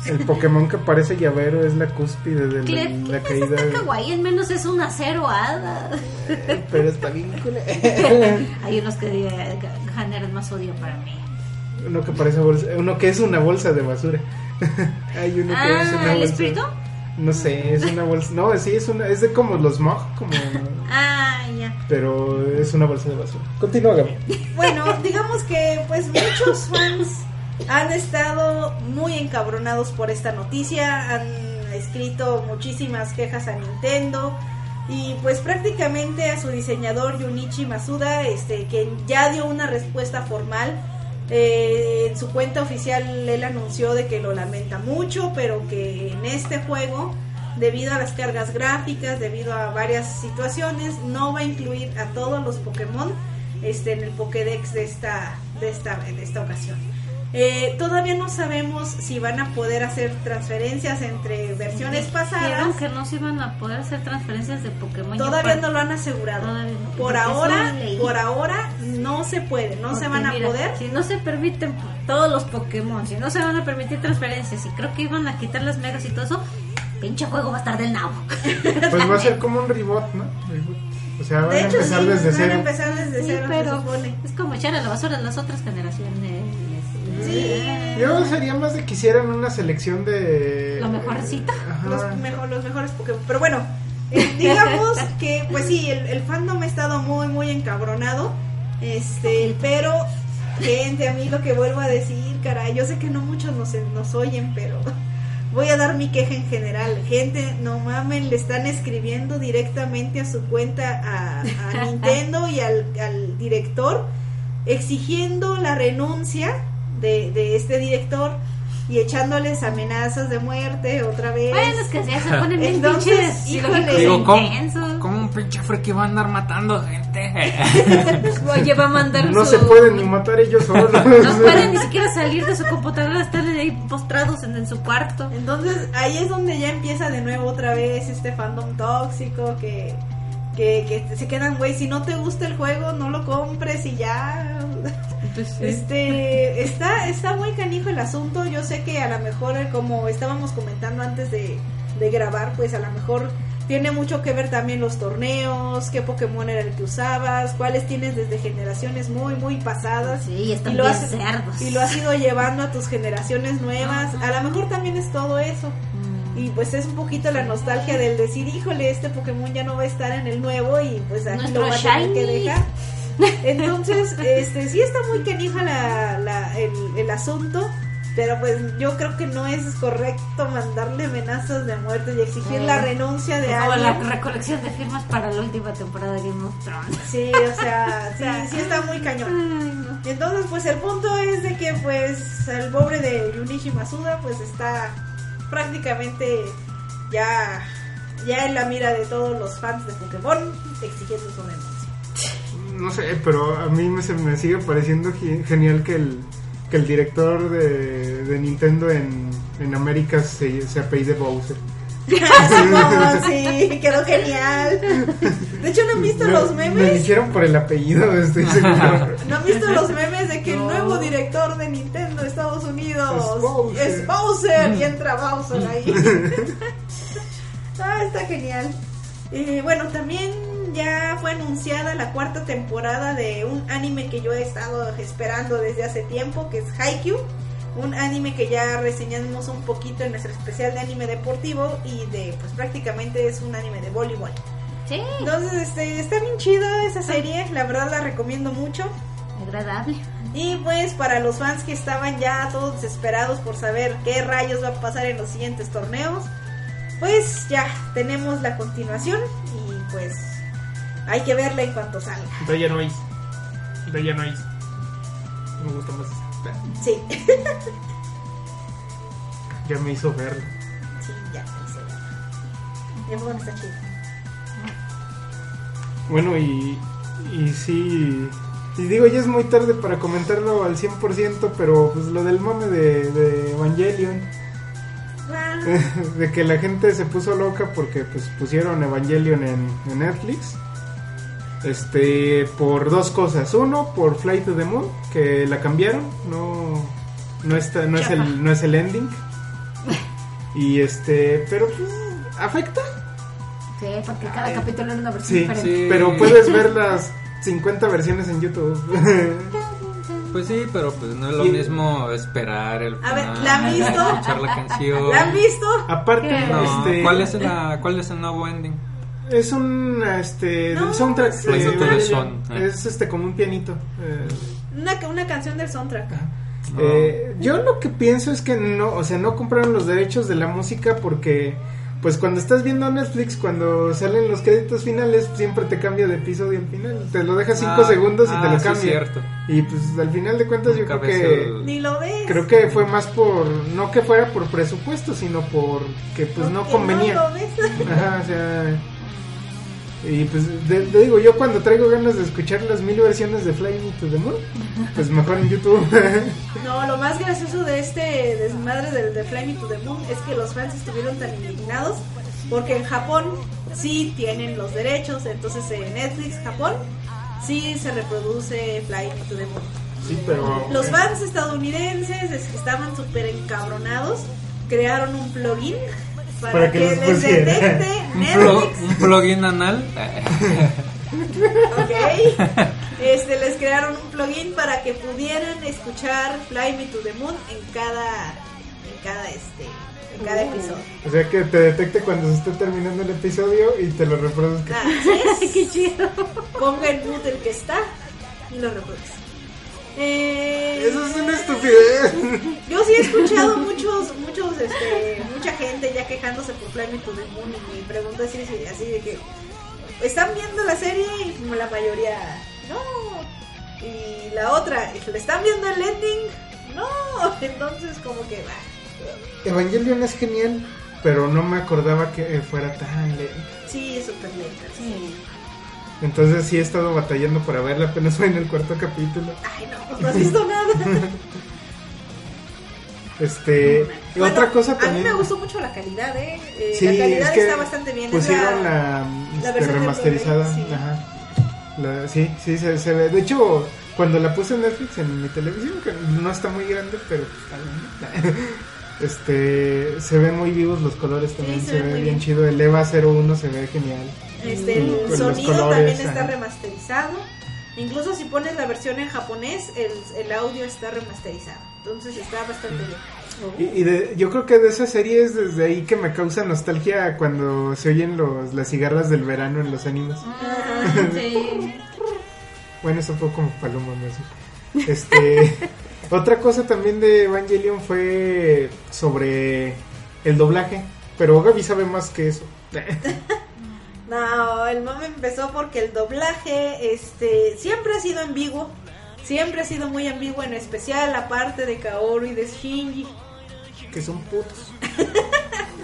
El Pokémon que parece llavero es la cúspide de la, la ¿quién es caída. esta kawaii? Al menos es una cero hada. Pero está bien. cool. Hay unos que eh, generan más odio para mí. Uno que parece bolsa, uno que es una bolsa de basura. Hay uno que es una Ah, ¿el bolsa. espíritu? No sé, es una bolsa. No, sí, es una, es de como los Mog, como, Ah, ya. pero es una bolsa de basura. Continúa, Gaby. Bueno, digamos que pues muchos fans han estado muy encabronados por esta noticia, han escrito muchísimas quejas a Nintendo y pues prácticamente a su diseñador Junichi Masuda, este que ya dio una respuesta formal eh, en su cuenta oficial él anunció de que lo lamenta mucho, pero que en este juego, debido a las cargas gráficas, debido a varias situaciones, no va a incluir a todos los Pokémon este, en el Pokédex de esta, de esta, de esta ocasión. Eh, todavía no sabemos si van a poder hacer transferencias entre versiones pasadas. Que no se iban a poder hacer transferencias de Pokémon. Todavía no lo han asegurado. No, Por ahora, por ahora no se puede, no se van a mira, poder. Si no se permiten todos los Pokémon, si no se van a permitir transferencias, y creo que iban a quitar las megas y todo eso, pinche juego va a estar del nabo. Pues va a ser como un reboot, ¿no? Reboot. O sea, van De a hecho, empezar sí, desde van a cero. empezar desde Sí, cero, se pero supone. es como echar a la basura las otras generaciones. Sí. Yo sería más de que hicieran una selección de. Lo mejorcito. Ajá. los, mejor, los mejores Pokémon. Pero bueno, eh, digamos que, pues sí, el, el fandom ha estado muy, muy encabronado. Este, pero, gente, a mí lo que vuelvo a decir, caray, yo sé que no muchos nos, nos oyen, pero voy a dar mi queja en general. Gente, no mamen, le están escribiendo directamente a su cuenta a, a Nintendo y al, al director exigiendo la renuncia de, de este director y echándoles amenazas de muerte otra vez. Bueno, es que ya se ponen bien Entonces, pinches híjole. Digo, ¿cómo, un pinche friki va a andar matando gente? Oye, va a mandar No su... se pueden ni matar ellos solos. No pueden ni siquiera salir de su computadora, están ahí postrados en, en su cuarto. Entonces ahí es donde ya empieza de nuevo otra vez este fandom tóxico que, que, que se quedan, güey, si no te gusta el juego, no lo compres y ya. Este, está, está muy canijo el asunto. Yo sé que a lo mejor, eh, como estábamos comentando antes de, de grabar, pues a lo mejor tiene mucho que ver también los torneos, qué Pokémon era el que usabas, cuáles tienes desde generaciones muy, muy pasadas. Sí, están y lo bien has, cerdos. y lo has ido llevando a tus generaciones nuevas. A lo mejor también es todo eso. Mm. Y pues es un poquito la nostalgia del decir, híjole, este Pokémon ya no va a estar en el nuevo y pues aquí Nuestro lo va a tener que shiny. dejar. Entonces, este sí está muy canija la, la, el, el asunto, pero pues yo creo que no es correcto mandarle amenazas de muerte y exigir la renuncia de Como la alguien. recolección de firmas para la última temporada de Game of Thrones. Sí, o sea, sí, sí está muy cañón. Entonces, pues el punto es de que, pues, el pobre de Junichi Masuda, pues está prácticamente ya, ya en la mira de todos los fans de Pokémon exigiendo su renuncia. No sé, pero a mí me, se me sigue pareciendo ge- genial que el, que el director de, de Nintendo en, en América se, se apellide Bowser. No, sí, quedó genial. De hecho, ¿no han visto Me- los Me memes? dijeron por el apellido, estoy seguro. ¿No han visto los memes de que el nuevo director de Nintendo de Estados Unidos Es Bowser. es Bowser y entra Bowser ahí? ah, está genial. Y bueno, también ya fue anunciada la cuarta temporada de un anime que yo he estado esperando desde hace tiempo, que es Haikyuu. Un anime que ya reseñamos un poquito en nuestro especial de anime deportivo y de, pues prácticamente es un anime de voleibol. Sí, Entonces, este, está bien chida esa serie, la verdad la recomiendo mucho. agradable. Y pues para los fans que estaban ya todos desesperados por saber qué rayos va a pasar en los siguientes torneos, pues ya tenemos la continuación y pues hay que verla en cuanto salga. Entonces ya no hay. De ya no hay. Me gusta más. esta. Sí, Ya me hizo verlo. sí, ya, sí. Ya fue está chido. Bueno, y, y sí. Y digo, ya es muy tarde para comentarlo al 100%, pero pues lo del mame de, de Evangelion. De que la gente se puso loca porque pues pusieron Evangelion en, en Netflix. Este, por dos cosas. Uno, por Flight to the Moon, que la cambiaron, no no está no es el no es el ending. Y este, pero pues afecta. Sí, porque cada capítulo es una versión Sí, diferente. Sí. pero puedes ver las 50 versiones en YouTube. Pues sí, pero pues no es lo mismo esperar el A ver, ¿la han visto? escuchar la canción. ¿La han visto? Aparte, este ¿cuál es la cuál es el nuevo ending? Es un este No, del soundtrack de. Evangelion. Son, eh. es este como un pianito. eh, Una, una canción del soundtrack. No. Eh, yo lo que pienso es que no, o sea, no compraron los derechos de la música porque, pues cuando estás viendo Netflix, cuando salen los créditos finales, siempre te cambia de episodio al final. Te lo deja 5 Ah, segundos y ah, te lo sí, cambia. cierto. Y pues al final de cuentas yo creo que... el- Ni lo ves. Creo que fue más por, no que fuera por presupuesto, sino por que pues no Porque convenía. No lo ves. Ajá, o sea. Y pues te digo, yo cuando traigo ganas de escuchar las mil versiones de Fly Me to the Moon, pues mejor en YouTube. No, lo más gracioso de este desmadre del de Fly Me to the Moon es que los fans estuvieron tan indignados porque en Japón sí tienen los derechos, entonces en Netflix Japón sí se reproduce Fly Me to the Moon. sí, pero. Los fans estadounidenses estaban súper encabronados, crearon un plugin para, Para que que, los les pusiera. detecte un, plo- Netflix. un plugin anal. Ok. Este, les crearon un plugin para que pudieran escuchar Fly Me to the Moon en cada, en cada, este, en cada episodio. O sea que te detecte cuando se esté terminando el episodio y te lo reproduzca. Así es. Qué chido. Ponga el mute el que está y lo reproduce. Eh, Eso es una estupidez. Yo sí he escuchado muchos, muchos, este, mucha gente ya quejándose por Fly Me to the Moon y mi pregunta es así, así de que están viendo la serie y como la mayoría no y la otra le están viendo el ending no entonces como que va Evangelion es genial, pero no me acordaba que fuera tan lento. sí es súper lenta sí. Entonces sí he estado batallando para verla, apenas voy en el cuarto capítulo. ay no no has visto nada Este, Bueno, otra cosa a mí también. me gustó mucho la calidad eh, Eh, Sí, la calidad es que está bastante bien Pusieron la- la, este, remasterizada. Sí. Ajá. La- sí, sí, se, se ve. De hecho, cuando la puse en Netflix en mi televisión, que no está muy grande, pero está bien. Este, se ven muy vivos los colores también, se se, ve ve muy bien bien. chido. El EVA 01 se ve genial. Este, Mm, el con sonido también está remasterizado. Incluso si pones la versión en japonés, el, el audio está remasterizado. Entonces está bastante bien. Y, y de- yo creo que de esa serie es desde ahí que me causa nostalgia cuando se oyen los, las cigarras del verano en los animes. Sí. Bueno, eso fue como paloma más. Este, otra cosa también de Evangelion fue sobre el doblaje, pero Gaby sabe más que eso. No, el mame empezó porque el doblaje este siempre ha sido ambiguo. Siempre ha sido muy ambiguo, en especial la parte de Kaoru y de Shinji. que son putos.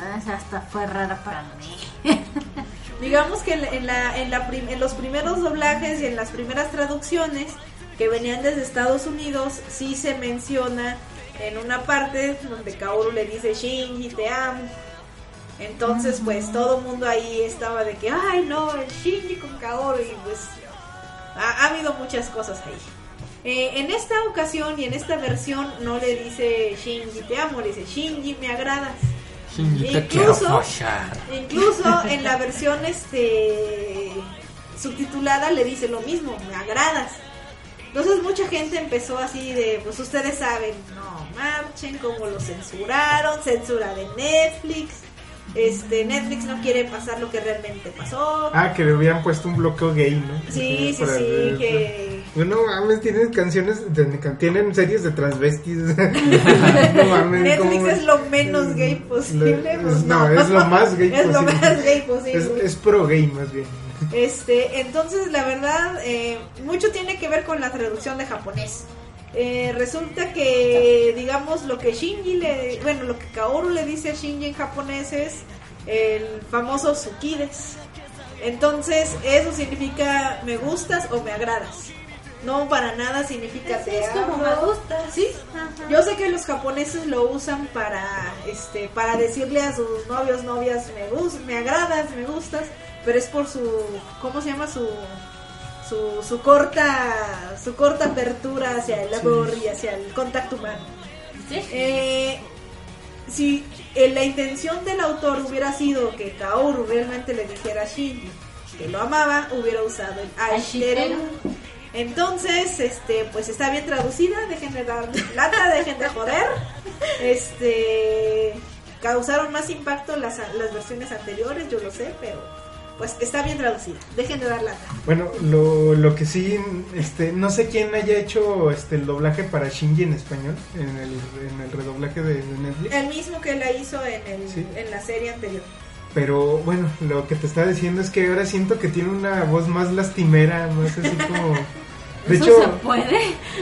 Ah, Esa hasta fue rara para mí. Digamos que en, la- en la, en, la prim- en los primeros doblajes y en las primeras traducciones que venían desde Estados Unidos, sí se menciona en una parte donde Kaoru le dice Shinji, te amo. Entonces, pues todo el mundo ahí estaba de que, ay, no, el Shinji con Kaoru. Y pues ha, ha habido muchas cosas ahí. Eh, en esta ocasión y en esta versión no le dice Shinji, te amo, le dice Shinji, me agradas. Shinji, te Incluso-. Incluso en la versión este subtitulada le dice lo mismo, me agradas. Entonces mucha gente empezó así de, pues ustedes saben, no marchen, como lo censuraron, censura de Netflix. Este, Netflix no quiere pasar lo que realmente pasó. Ah, que le hubieran puesto un bloqueo gay, ¿no? Sí, sí, sí, ver- que, No mames, tienen canciones, tienen series de transvestis. no mames, Netflix ¿cómo? es lo menos gay posible. Es- pues no, es lo más gay Es lo posible. más gay posible. Es, es pro gay más bien. Este, entonces la verdad, eh, mucho tiene que ver con la traducción de japonés. Eh, resulta que, digamos, lo que Shinji le, bueno, lo que Kaoru le dice a Shinji en japonés es el famoso Tsukides. Entonces, eso significa me gustas o me agradas. No para nada significa Sí, te es como me gusta. Sí, Ajá. yo sé que los japoneses lo usan para este para decirle a sus novios, novias, me gus me agradas, me gustas, pero es por su ¿cómo se llama su su, su corta su corta apertura hacia el amor y hacia el contacto humano. Sí. Eh, si eh, la intención del autor hubiera sido que Kaoru realmente le dijera a Shinji que lo amaba, hubiera usado el. Ashiteru. Entonces, este, pues está bien traducida, dejen de dar lata, dejen de joder. Este, causaron más impacto las, las versiones anteriores, yo lo sé, pero pues está bien traducida, dejen de dar lata. Bueno, lo, lo que sí, este, no sé quién haya hecho este el doblaje para Shinji en español, en el, en el redoblaje de, de Netflix. El mismo que la hizo en, el, Sí. en la serie anterior. Pero bueno, lo que te estaba diciendo es que ahora siento que tiene una voz más lastimera, más así como... De ¿Eso hecho, se puede?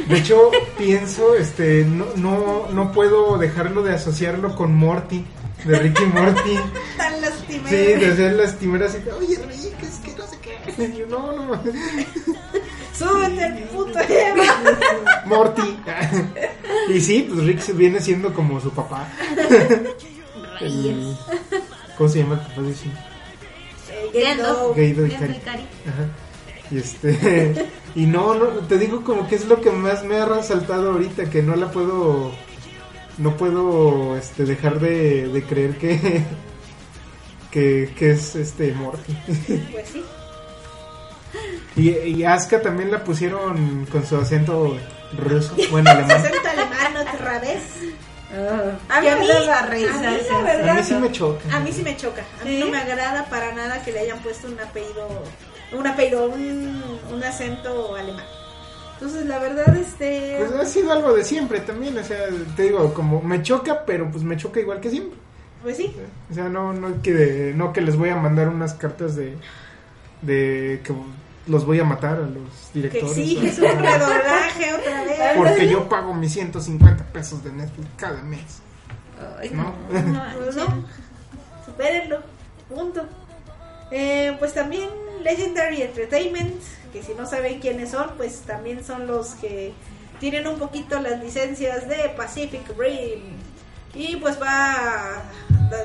de hecho pienso, este, no, no, no puedo dejarlo de asociarlo con Morty, de Ricky Morty. Tan lastimera. Sí, de hacer lastimera así, oye Rick, es que no sé qué. Y yo, no, no, Súbete el puto Eva. Morty. y sí, pues Rick se viene siendo como su papá. El- ¿Cómo se llama el papá de? Eh, Gendo. Gendo. Ikari. Ajá. Y este y no, no, te digo como que es lo que más me ha resaltado ahorita que no la puedo no puedo este dejar de, de creer que que, que es este Morty. Pues sí. y, y Asuka también la pusieron con su acento ruso, bueno, alemán. acento alemán otra vez. A mí a mí la verdad- A mí sí me choca. A mí sí me choca. A mí ¿Sí? no me agrada para nada que le hayan puesto un apellido, un apellido, un, un acento alemán. Entonces, la verdad, este... Pues ha sido algo de siempre también, o sea, te digo, como me choca, pero pues me choca igual que siempre. Pues sí. O sea, no, no que no que les voy a mandar unas cartas de de que los voy a matar a los Que directores. exiges un redoblaje otra vez. Porque yo pago mis 150 pesos de Netflix cada mes. Ay, ¿No? Pues no. Supérenlo. Punto. Eh, pues también Legendary Entertainment, que si no saben quiénes son, pues también son los que tienen un poquito las licencias de Pacific Rim. Y pues va,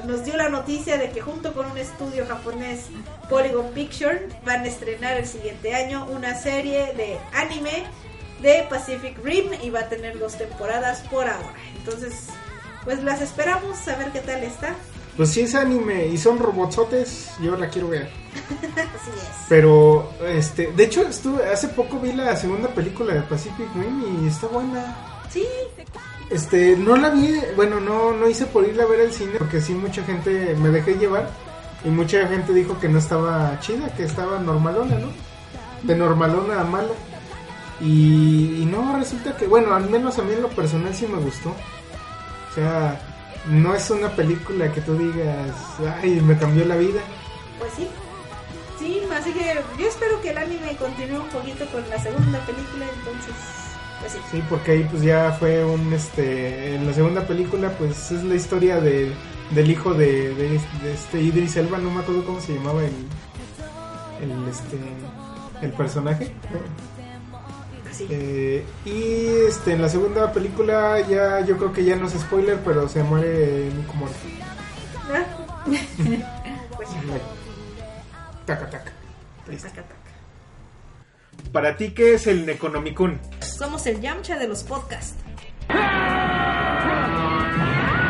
nos dio la noticia de que junto con un estudio japonés, Polygon Picture, van a estrenar el siguiente año una serie de anime de Pacific Rim y va a tener dos temporadas por ahora. Entonces, pues las esperamos a ver qué tal está. Pues si es anime y son robotsotes, yo la quiero ver. Así es. Pero este, de hecho estuve hace poco vi la segunda película de Pacific Rim y está buena. Sí, Este, no la vi, bueno, no no hice por irla a ver al cine porque sí mucha gente me dejé llevar y mucha gente dijo que no estaba chida, que estaba normalona, ¿no? De normalona a mala. Y, y no, resulta que, bueno, al menos a mí en lo personal sí me gustó. O sea, no es una película que tú digas, ay, me cambió la vida. pues sí. Sí, así que yo espero que el anime continúe un poquito con la segunda película, entonces, pues sí. Sí, porque ahí pues ya fue un, este, en la segunda película pues es la historia de, del hijo de, de, de este Idris Elba, no me acuerdo cómo se llamaba el, el, este, el personaje. Eh, y este, en la segunda película ya, yo creo que ya no es spoiler, pero se muere Nico Morty. ¿Ah? pues. Taca, taca. Listo. Taca, taca. Para ti, ¿qué es el Necronomicon? Somos el Yamcha de los podcasts.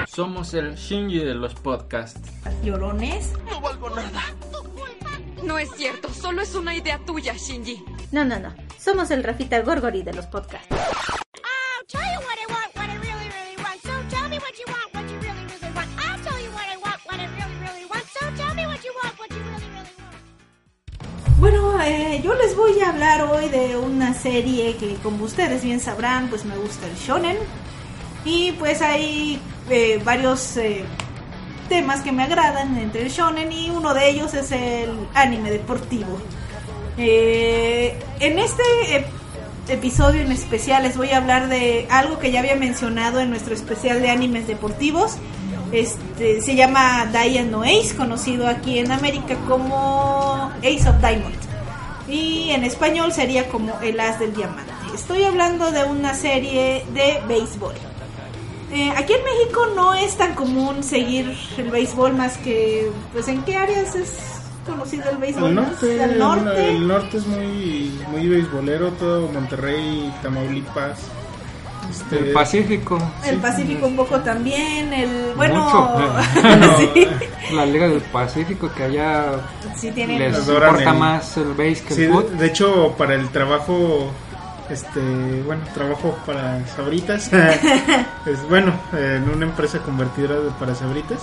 Somos el Shinji de los podcasts. Llorones. No es cierto, solo es una idea tuya, Shinji. No, no, no. Somos el Rafita Gorgori de los podcasts. Bueno, eh, yo les voy a hablar hoy de una serie que como ustedes bien sabrán, pues me gusta el shonen. Y pues hay eh, varios eh, temas que me agradan entre el shonen y uno de ellos es el anime deportivo. Eh, en este ep- episodio en especial les voy a hablar de algo que ya había mencionado en nuestro especial de animes deportivos. Este, se llama Diamond no Ace, conocido aquí en América como Ace of Diamond. Y en español sería como El As del Diamante. Estoy hablando de una serie de béisbol. Eh, aquí en México no es tan común seguir el béisbol más que, pues, ¿en qué áreas es conocido el béisbol? Más? norte, el norte es muy, muy beisbolero, todo Monterrey, Tamaulipas. Este, El Pacífico. El Pacífico un poco también, el bueno, Mucho. sí, La Liga del Pacífico, que allá sí tienen les importa el- más el base que Sí, el de, foot. de hecho, para el trabajo, este, bueno, trabajo para Sabritas. es bueno, en una empresa convertidora de- para Sabritas.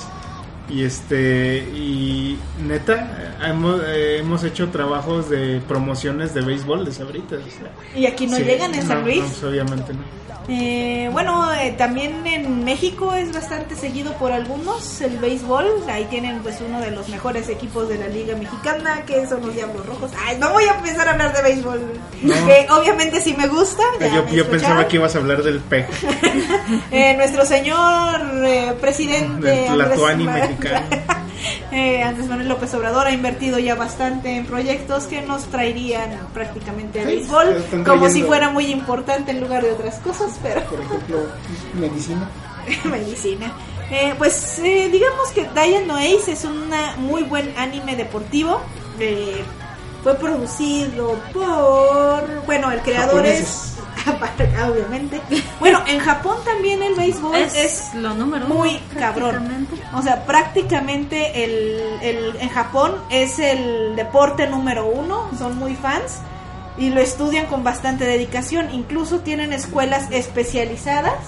Y este, y neta, eh, hemos, eh, hemos hecho trabajos de promociones de béisbol de Sabritas. o sea. y aquí no Sí, llegan en San Luis. no, obviamente no. Eh, bueno, eh, también en México es bastante seguido por algunos el béisbol. Ahí tienen pues uno de los mejores equipos de la Liga Mexicana, que son los Diablos Rojos. Ay, no voy a empezar a hablar de béisbol. Que obviamente sí me gusta. ya yo me yo pensaba que ibas a hablar del PEG, Eh, nuestro señor eh, presidente del Andrés Mexicano. eh, Andrés Manuel López Obrador ha invertido ya bastante en proyectos que nos traerían prácticamente Sí, béisbol, como si fuera muy importante en lugar de otras cosas, pero Por ejemplo, medicina. medicina. Eh, pues eh, digamos que Diane No Ace es un muy buen anime deportivo. Eh, fue producido por, bueno, el creador es, obviamente. Bueno, en Japón también el béisbol Es, es lo número uno, muy cabrón. O sea, prácticamente el, el- en Japón es el deporte número uno, son muy fans y lo estudian con bastante dedicación. Incluso tienen escuelas especializadas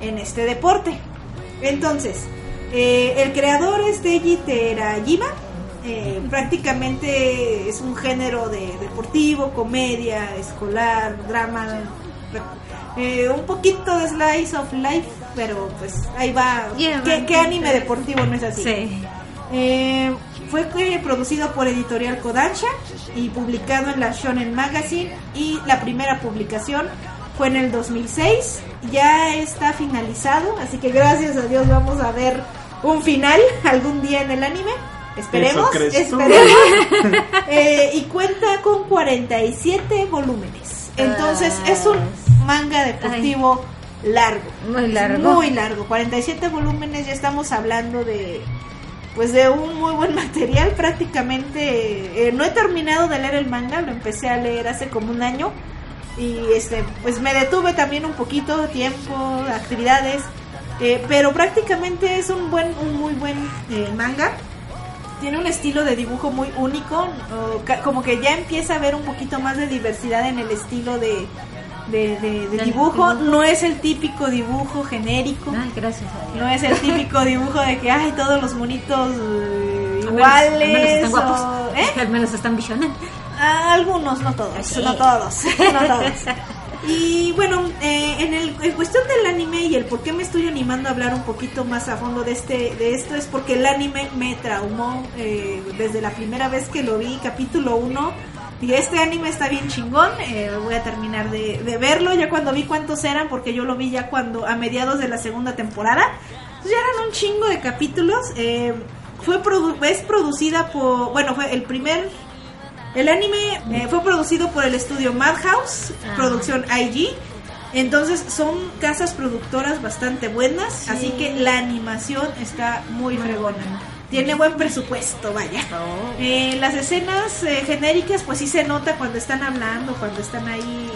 en este deporte. Entonces, eh, el creador es Deji Terajima. eh, prácticamente es un género de deportivo, comedia, escolar, drama, eh, un poquito de slice of life, pero pues ahí va. Yeah, ¿Qué, anime deportivo no es así? Sí. Eh, fue producido por Editorial Kodansha y publicado en la Shonen Magazine y la primera publicación fue en el 2006. Ya está finalizado, así que gracias a Dios vamos a ver un final algún día en el anime. Esperemos. Eh, y cuenta con 47 volúmenes. Entonces Ah. es un manga deportivo largo. Muy largo. Muy largo, 47 volúmenes, ya estamos hablando de pues de un muy buen material prácticamente. eh, no he terminado de leer el manga, lo empecé a leer hace como un año y este pues me detuve también un poquito tiempo, actividades, eh, pero prácticamente es un buen un muy buen eh, manga. Tiene un estilo de dibujo muy único, como que ya empieza a haber un poquito más de diversidad en el estilo de, de, de- de Del dibujo. No es el típico dibujo genérico. Ay, gracias. No es el típico dibujo de que hay todos los monitos eh, Al menos- al menos iguales. están guapos. o- ¿eh? Al menos están visionando. Ah, algunos, no todos, Sí. no todos, no todos. Y bueno, eh, en, el, en cuestión del anime y el por qué me estoy animando a hablar un poquito más a fondo de este de esto es porque el anime me traumó eh, desde la primera vez que lo vi, capítulo 1. Y este anime está bien chingón, eh, voy a terminar de, de verlo ya cuando vi cuántos eran, porque yo lo vi ya cuando a mediados de la segunda temporada. Pues ya eran un chingo de capítulos. eh, fue produ- es producida por, bueno, fue el primer el anime eh, fue producido por el estudio Madhouse, Ah. producción IG. Entonces son casas productoras bastante buenas, así que la animación está muy fregona. Tiene buen presupuesto, vaya. Oh. Eh, las escenas eh, genéricas, pues sí se nota cuando están hablando, cuando están ahí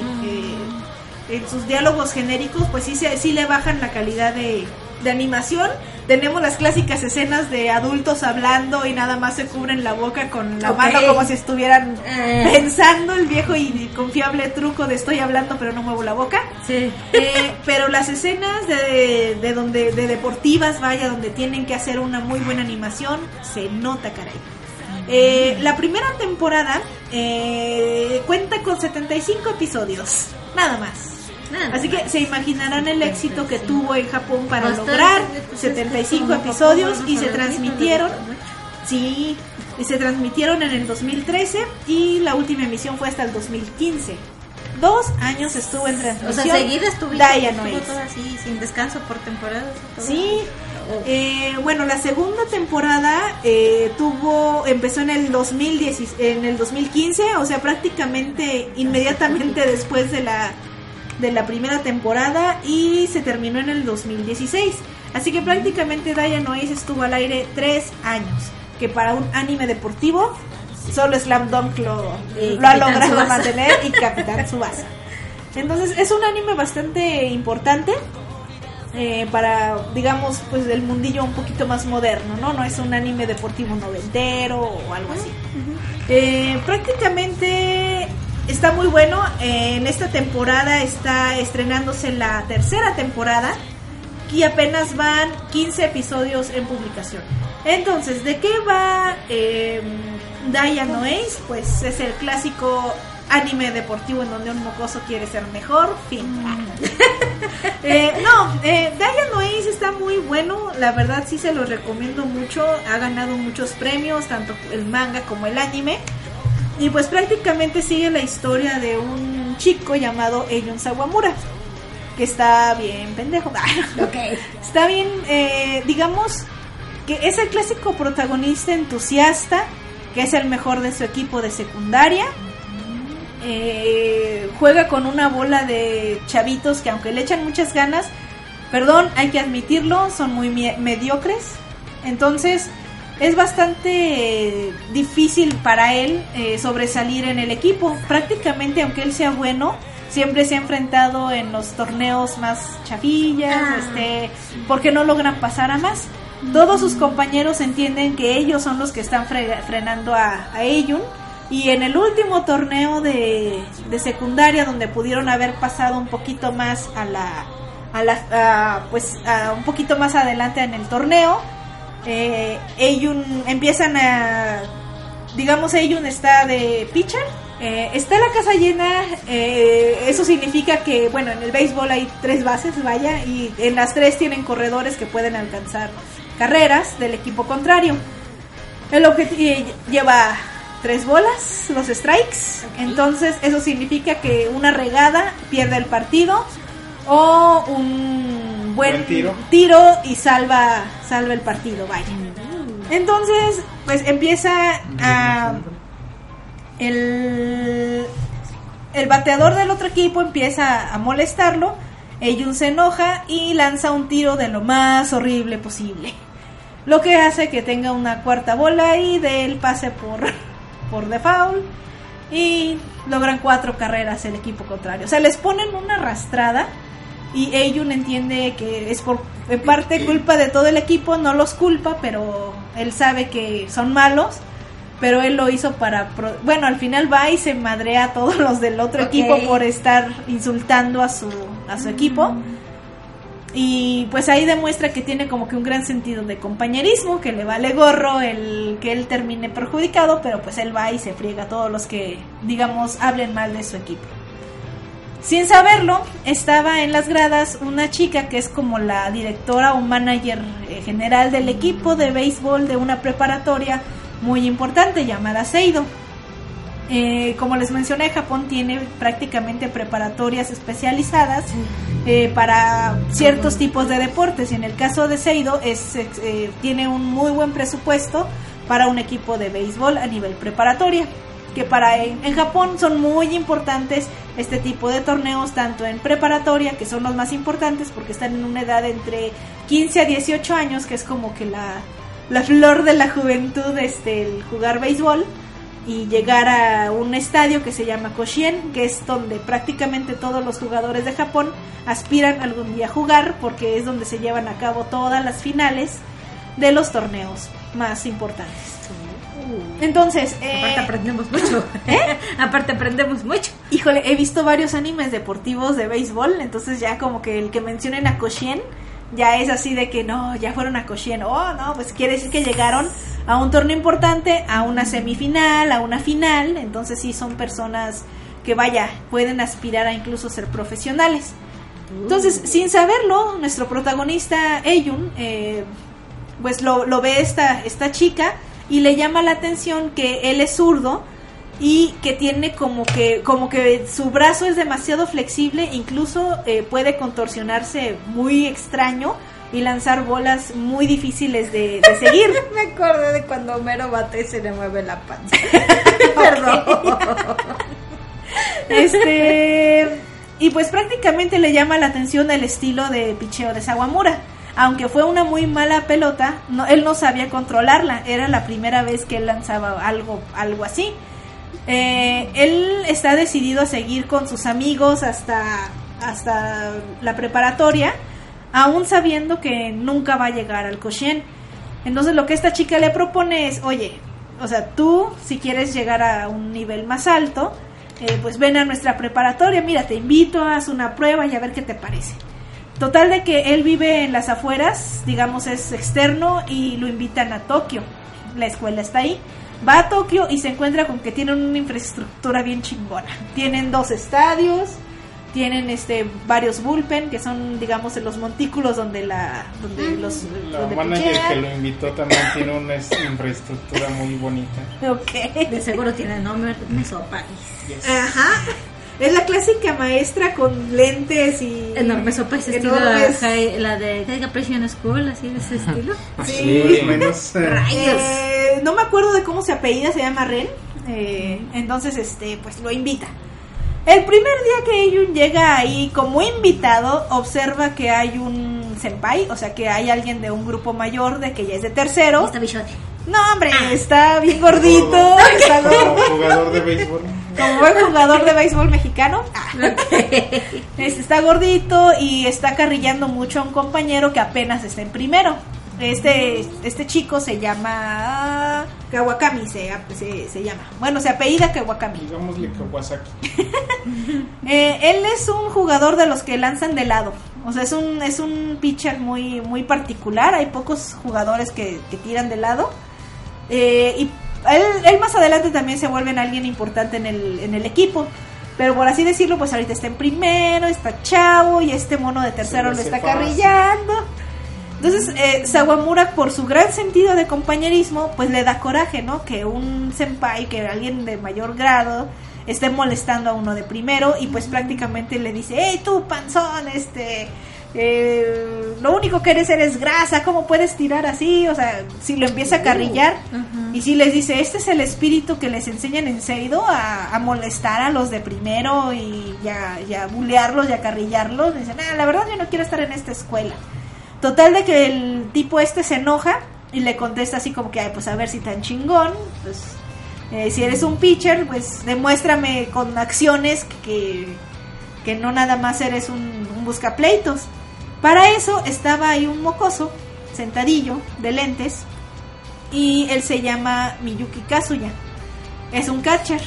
en sus diálogos genéricos, pues sí, sí le bajan la calidad de, de animación. Tenemos las clásicas escenas de adultos hablando y nada más se cubren la boca con la mano como si estuvieran Eh. pensando el viejo y confiable truco de estoy hablando pero no muevo la boca. Sí. Eh, pero las escenas de, de donde de deportivas, vaya, donde tienen que hacer una muy buena animación, se nota, caray. Eh, la primera temporada eh, cuenta con 75 episodios, nada más. Así que se imaginarán el éxito que tuvo en Japón para lograr pues, 75 como episodios y se transmitieron. Sí, y se transmitieron en el 2013 y la última emisión fue hasta el 2015. Dos años estuvo en O transmisión. sea, seguida estuvo, así, sin descanso por temporadas. Sí, Oh. eh, bueno, la segunda temporada eh, tuvo, empezó en el 2010, en el 2015, o sea, prácticamente inmediatamente después de la de la primera temporada y se terminó en el 2016. Así que prácticamente Diana Noise estuvo al aire tres años, que para un anime deportivo solo Slam Dunk lo, Y lo ha logrado mantener y Capitán Subasa. Entonces es un anime bastante importante eh, para, digamos, pues el mundillo un poquito más moderno, ¿no? No es un anime deportivo noventero o algo así. Eh, prácticamente está muy bueno. Eh, en esta temporada está estrenándose la tercera temporada y apenas van 15 episodios en publicación. Entonces, ¿de qué va eh, Diana Ace? Pues es el clásico anime deportivo en donde un mocoso quiere ser mejor. Fin. Eh, no, eh, Diana Ace está muy bueno. La verdad sí se lo recomiendo mucho. Ha ganado muchos premios, tanto el manga como el anime. Y pues prácticamente sigue la historia de un chico llamado Eion Sawamura. Que está bien pendejo. Está bien, eh, digamos que es el clásico protagonista entusiasta, que es el mejor de su equipo de secundaria. Eh, juega con una bola de chavitos que aunque le echan muchas ganas, perdón, hay que admitirlo, son muy mediocres. Entonces es bastante difícil para él eh, sobresalir en el equipo. Prácticamente, aunque él sea bueno, siempre se ha enfrentado en los torneos más chafillas, Ah. este, porque no logran pasar a más. Todos sus compañeros entienden que ellos son los que están fre- frenando a, a Eyun. Y en el último torneo de, de secundaria, donde pudieron haber pasado un poquito más a la, a la, a, pues, a un poquito más adelante en el torneo, eh, Eyun empiezan a, digamos, Eyun está de pitcher, eh, está la casa llena, eh, eso significa que, bueno, en el béisbol hay tres bases, vaya, y en las tres tienen corredores que pueden alcanzar carreras del equipo contrario. El objetivo lleva tres bolas, los strikes. Entonces, eso significa que una regada pierde el partido o un buen Buen tiro. tiro y salva salva el partido, vaya. Entonces, pues empieza a el el bateador del otro equipo empieza a molestarlo. Eyun se enoja y lanza un tiro de lo más horrible posible. Lo que hace que tenga una cuarta bola y de él pase por, por default. Y logran cuatro carreras el equipo contrario. O sea, les ponen una arrastrada. Y Eyun entiende que es por en parte culpa de todo el equipo, no los culpa, pero él sabe que son malos. Pero él lo hizo para... pro- bueno, al final va y se madrea a todos los del otro equipo por estar insultando a su, a su equipo. Y pues ahí demuestra que tiene como que un gran sentido de compañerismo, que le vale gorro el que él termine perjudicado, pero pues él va y se friega a todos los que, digamos, hablen mal de su equipo. Sin saberlo, estaba en las gradas una chica que es como la directora o manager eh, general del equipo de béisbol de una preparatoria muy importante llamada Seido. Eh, como les mencioné, Japón tiene prácticamente preparatorias especializadas eh, para ciertos tipos de deportes. Y en el caso de Seido, es, eh, tiene un muy buen presupuesto para un equipo de béisbol a nivel preparatoria. Que para en, Japón son muy importantes este tipo de torneos, tanto en preparatoria, que son los más importantes porque están en una edad entre 15 a 18 años, que es como que la, la flor de la juventud, este, el jugar béisbol y llegar a un estadio que se llama Koshien, que es donde prácticamente todos los jugadores de Japón aspiran algún día a jugar, porque es donde se llevan a cabo todas las finales de los torneos más importantes. Entonces, eh, Aparte aprendemos mucho. Aparte aprendemos mucho. híjole, he visto varios animes deportivos de béisbol, entonces ya como que el que mencionen a Koshien ya es así de que no, ya fueron a Koshien. Oh, no, pues quiere decir que llegaron a un torneo importante, a una semifinal, a una final, entonces sí son personas que vaya, pueden aspirar a incluso ser profesionales. Entonces, sin saberlo, nuestro protagonista, Eyun, eh, pues lo, lo ve esta, esta chica y le llama la atención que él es zurdo y que tiene como que, como que su brazo es demasiado flexible, incluso eh, puede contorsionarse muy extraño y lanzar bolas muy difíciles de, de seguir. Me acordé de cuando Homero bate y se le mueve la panza. Perdón. Este. Y pues prácticamente le llama la atención el estilo de picheo de Sawamura. Aunque fue una muy mala pelota, no, él no sabía controlarla. Era la primera vez que él lanzaba algo, algo así. Eh, él está decidido a seguir con sus amigos hasta, hasta la preparatoria, aún sabiendo que nunca va a llegar al Koshien. Entonces lo que esta chica le propone es, oye, o sea, tú si quieres llegar a un nivel más alto, eh, pues ven a nuestra preparatoria, mira, te invito, haz una prueba y a ver qué te parece. Total de que él vive en las afueras, digamos es externo y lo invitan a Tokio. La escuela está ahí. Va a Tokio y se encuentra con que tienen una infraestructura bien chingona. Tienen dos estadios, tienen este varios bullpen que son digamos en los montículos donde la donde los La donde manager pichean. que lo invitó también tiene una es- infraestructura muy bonita. Ok. De seguro tiene nombre. Yes. Ajá. Es la clásica maestra con lentes y Enorme Sopaís, estilo la, enormes. high- la de High Pressure School, así de ese estilo. Sí. O menos, eh, Eh, no me acuerdo de cómo se apellida, se llama Ren. Eh, entonces, este, pues lo invita. El primer día que Eyun llega ahí como invitado, observa que hay un senpai, o sea que hay alguien de un grupo mayor, de que ya es de tercero. Está bichote. No, hombre, está bien gordito, está como gordo, jugador de béisbol. como buen jugador de béisbol mexicano. Este, está gordito y está carrillando mucho a un compañero que apenas está en primero. Este, este chico se llama Kawakami, se, se, se llama. Bueno, se apellida Kawakami. Digámosle Kawasaki. Eh, él es un jugador de los que lanzan de lado. O sea, es un, es un pitcher muy, muy particular. Hay pocos jugadores que, que tiran de lado. Eh, y él, él más adelante también se vuelve en alguien importante en el, en el equipo. Pero por así decirlo, pues ahorita está en primero, está chavo y este mono de tercero lo está fácil. carrillando. Entonces, eh, Sawamura, por su gran sentido de compañerismo, pues le da coraje, ¿no? Que un senpai, que alguien de mayor grado, esté molestando a uno de primero y pues prácticamente le dice, hey tú, panzón, este... eh, lo único que eres eres grasa, ¿cómo puedes tirar así? O sea, si lo empieza a carrillar y si les dice, este es el espíritu que les enseñan en Seido a, a molestar a los de primero y ya, ya bulearlos y a carrillarlos, dicen, ah, la verdad yo no quiero estar en esta escuela. Total de que el tipo este se enoja y le contesta así como que, ay, pues a ver si tan chingón, pues eh, si eres un pitcher, pues demuéstrame con acciones que, que no nada más eres un, un buscapleitos. Para eso estaba ahí un mocoso, sentadillo, de lentes, y él se llama Miyuki Kazuya. Es un catcher.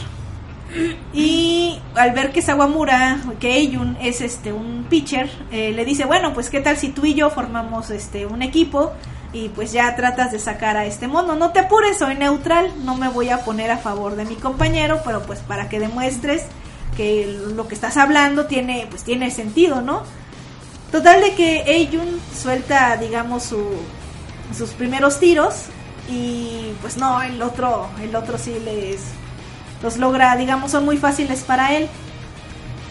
Y al ver que Sawamura, que Eyun es este un pitcher, eh, le dice, bueno, pues qué tal si tú y yo formamos este un equipo y pues ya tratas de sacar a este mono. No te apures, soy neutral, no me voy a poner a favor de mi compañero, pero pues para que demuestres que lo que estás hablando tiene pues tiene sentido, ¿no? Total de que Eyun suelta, digamos, su, sus primeros tiros y pues no, el otro el otro sí les los logra, digamos, son muy fáciles para él.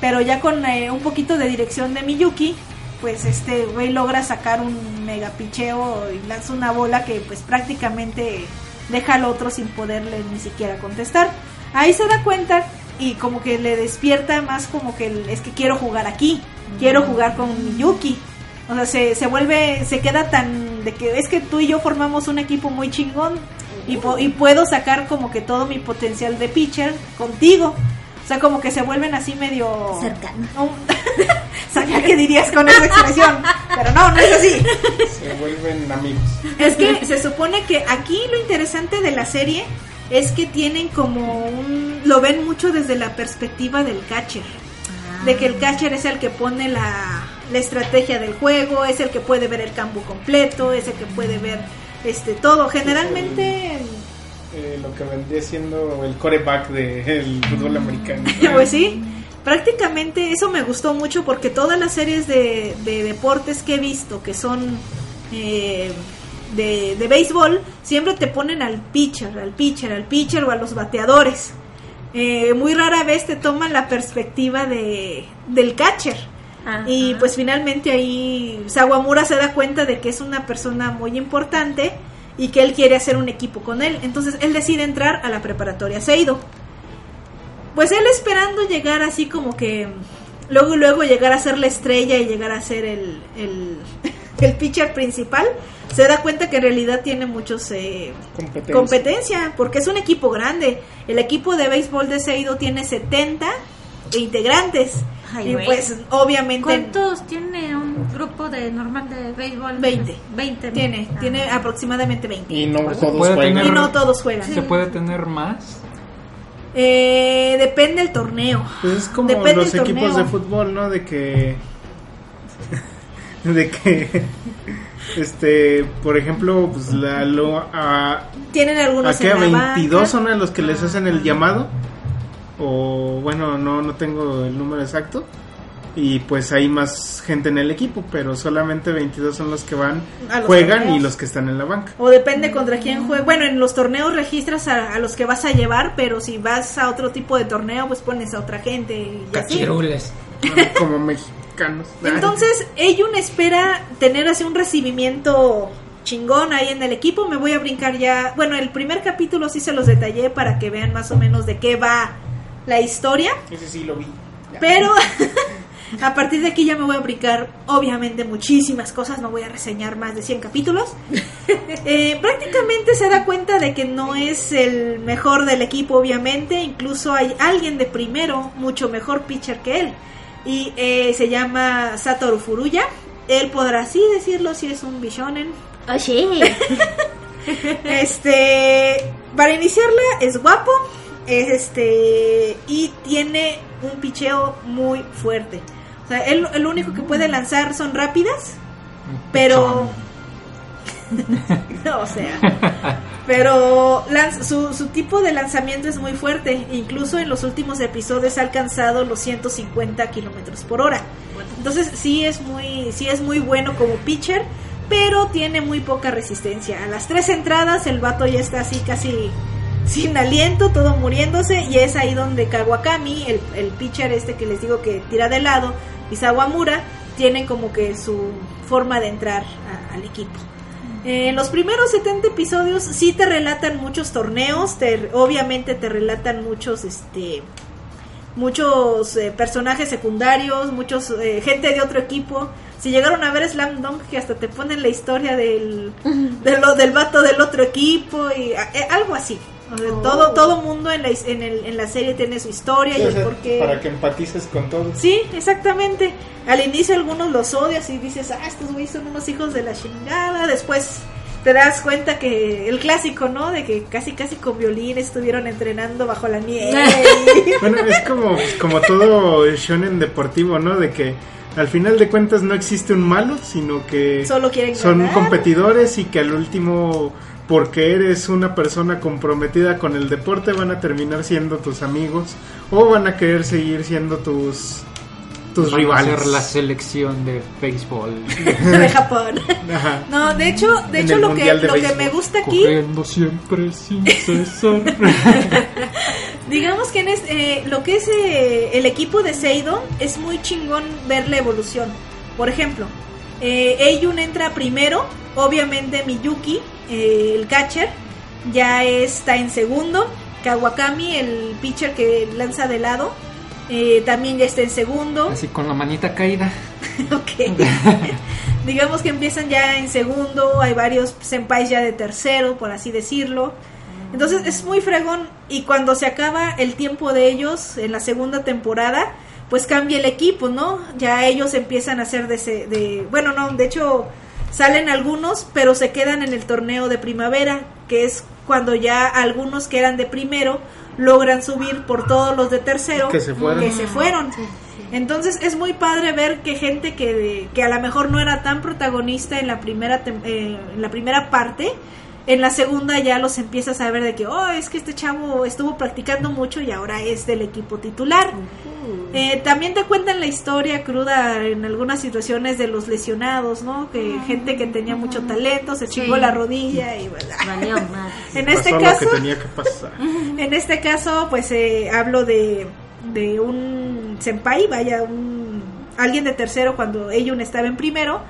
Pero ya con eh, un poquito de dirección de Miyuki, pues este güey logra sacar un mega picheo y lanza una bola que pues prácticamente deja al otro sin poderle ni siquiera contestar. Ahí se da cuenta y como que le despierta más como que es que quiero jugar aquí, quiero jugar con Miyuki. O sea, se, se vuelve, se queda tan de que es que tú y yo formamos un equipo muy chingón y, po- y puedo sacar como que todo mi potencial de pitcher contigo. O sea, como que se vuelven así medio... Cercano. Un- Sabía que dirías con esa expresión, pero no, no es así. Se vuelven amigos. Es que se supone que aquí lo interesante de la serie es que tienen como un... Lo ven mucho desde la perspectiva del catcher. De que el catcher es el que pone la, la estrategia del juego, es el que puede ver el campo completo, es el que puede ver este, todo. Generalmente, Eh, lo que vendría siendo el coreback del fútbol americano. pues sí, prácticamente eso me gustó mucho porque todas las series de, de deportes que he visto que son eh, de, de béisbol, siempre te ponen al pitcher, al pitcher, al pitcher o a los bateadores. Eh, muy rara vez te toman la perspectiva de, del catcher. Ajá. Y pues finalmente ahí Sawamura se da cuenta de que es una persona muy importante y que él quiere hacer un equipo con él. Entonces él decide entrar a la preparatoria Seido. Pues él esperando llegar así como que luego y luego llegar a ser la estrella y llegar a ser el, el, el pitcher principal, se da cuenta que en realidad tiene muchos eh, Competencia. competencia, porque es un equipo grande. El equipo de béisbol de Seido tiene 70 integrantes. Ay, y pues obviamente ¿Cuántos tiene un grupo de normal de béisbol? 20. 20. tiene, Ah. tiene aproximadamente 20. Y no todos juegan. tener- Y no todos juegan. ¿Se puede tener más? Eh, depende del torneo. Pues es como Depende los del equipos torneo. de fútbol, ¿no? De que. de que. Este, por ejemplo, pues la, lo, a, Tienen algunos ¿a la 22 banca. son a los que les hacen el llamado? O bueno, no, no tengo el número exacto. Y pues hay más gente en el equipo, pero solamente 22 son los que van, los juegan torneos. y los que están en la banca. O depende contra quién juegue. Bueno, en los torneos registras a, a los que vas a llevar, pero si vas a otro tipo de torneo, pues pones a otra gente y así. Cachirules. Como mexicanos. Entonces, Eyun espera tener así un recibimiento chingón ahí en el equipo. Me voy a brincar ya. Bueno, el primer capítulo sí se los detallé para que vean más o menos de qué va la historia. Ese sí lo vi. Pero a partir de aquí ya me voy a brincar, obviamente, muchísimas cosas. No voy a reseñar más de 100 capítulos. Eh, prácticamente se da cuenta de que no es el mejor del equipo, obviamente. Incluso hay alguien de primero, mucho mejor pitcher que él. Y eh, se llama Satoru Furuya. Él podrá así decirlo si es un bishonen. Oh, sí. Este, para iniciarla es guapo, es este y tiene un picheo muy fuerte. O sea, él el único que puede lanzar son rápidas, pero o sea, pero su, su tipo de lanzamiento es muy fuerte. Incluso en los últimos episodios ha alcanzado los 150 kilómetros por hora. Entonces sí es muy, sí es muy bueno como pitcher, pero tiene muy poca resistencia. A las tres entradas el vato ya está así casi sin aliento, todo muriéndose, y es ahí donde Kawakami, el, el pitcher este que les digo que tira de lado, y Sawamura, tienen como que su forma de entrar al equipo. Eh, En los primeros 70 episodios sí te relatan muchos torneos, te, obviamente te relatan muchos, este, muchos eh, personajes secundarios, muchos eh, gente de otro equipo. Si llegaron a ver Slam Dunk, que hasta te ponen la historia del, de lo- del vato del otro equipo y eh, algo así. O sea, Todo todo mundo en la, en, el- en la serie tiene su historia y el por qué. Para que empatices con todos. Sí, exactamente. Al inicio algunos los odias y dices, ah, estos güeyes son unos hijos de la chingada. Después te das cuenta que el clásico, ¿no? De que casi casi con violín estuvieron entrenando bajo la nieve. Bueno, es como, como todo shonen deportivo, ¿no? De que al final de cuentas no existe un malo, sino que Solo quieren son ganar. competidores y que al último, porque eres una persona comprometida con el deporte, van a terminar siendo tus amigos o van a querer seguir siendo tus, tus Van a rivales. hacer la selección de béisbol. de Japón. Ajá. No, de hecho, de En hecho lo que lo que me gusta aquí, Corriendo siempre sin cesar. digamos que en es- eh, lo que es eh, el equipo de Seido es muy chingón ver la evolución. Por ejemplo, eh, Eiyun entra primero, obviamente Miyuki, eh, el catcher, ya está en segundo. Kawakami, el pitcher que lanza de lado, eh, también ya está en segundo. Así con la manita caída. Ok. Digamos que empiezan ya en segundo, hay varios senpais ya de tercero, por así decirlo. Entonces es muy fregón y cuando se acaba el tiempo de ellos en la segunda temporada, pues cambia el equipo, ¿no? Ya ellos empiezan a hacer de, ese- de bueno, no, de hecho salen algunos, pero se quedan en el torneo de primavera, que es cuando ya algunos que eran de primero logran subir por todos los de tercero Que se fueron. que se fueron. Entonces es muy padre ver que gente que, que a lo mejor no era tan protagonista en la primera tem- eh, en la primera parte, en la segunda ya los empiezas a ver de que, oh, es que este chavo estuvo practicando mucho y ahora es del equipo titular. Eh, también te cuentan la historia cruda en algunas situaciones de los lesionados, ¿no? Que gente que tenía mucho talento se chingó la rodilla y bueno. Valió más. En este Pasó caso, lo que tenía que pasar. en este caso, pues eh, hablo de, de un senpai, vaya, un alguien de tercero cuando Eyun estaba en primero,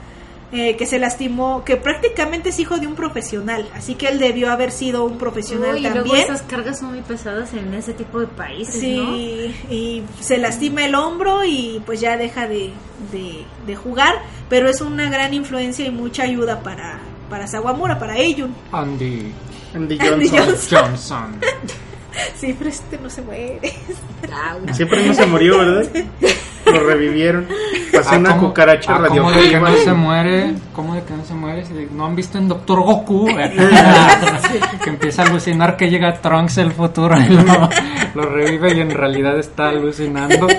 eh, que se lastimó, que prácticamente es hijo de un profesional, así que él debió haber sido un profesional Uy, y luego también. esas cargas son muy pesadas en ese tipo de países, ¿no? Sí, y se lastima el hombro y pues ya deja de, de, de jugar, pero es una gran influencia y mucha ayuda para, para Sawamura, para Eyun. Andy Andy Andy Johnson. Johnson. Johnson. Sí, pero este no se muere. Siempre no se murió, ¿verdad? Lo revivieron. Pasó Ah, una ¿cómo- cucaracha ah, ¿cómo de que no se muere? ¿Cómo de que no se muere? No han visto en Doctor Goku que empieza a alucinar que llega Trunks el futuro y lo, lo revive y en realidad está alucinando.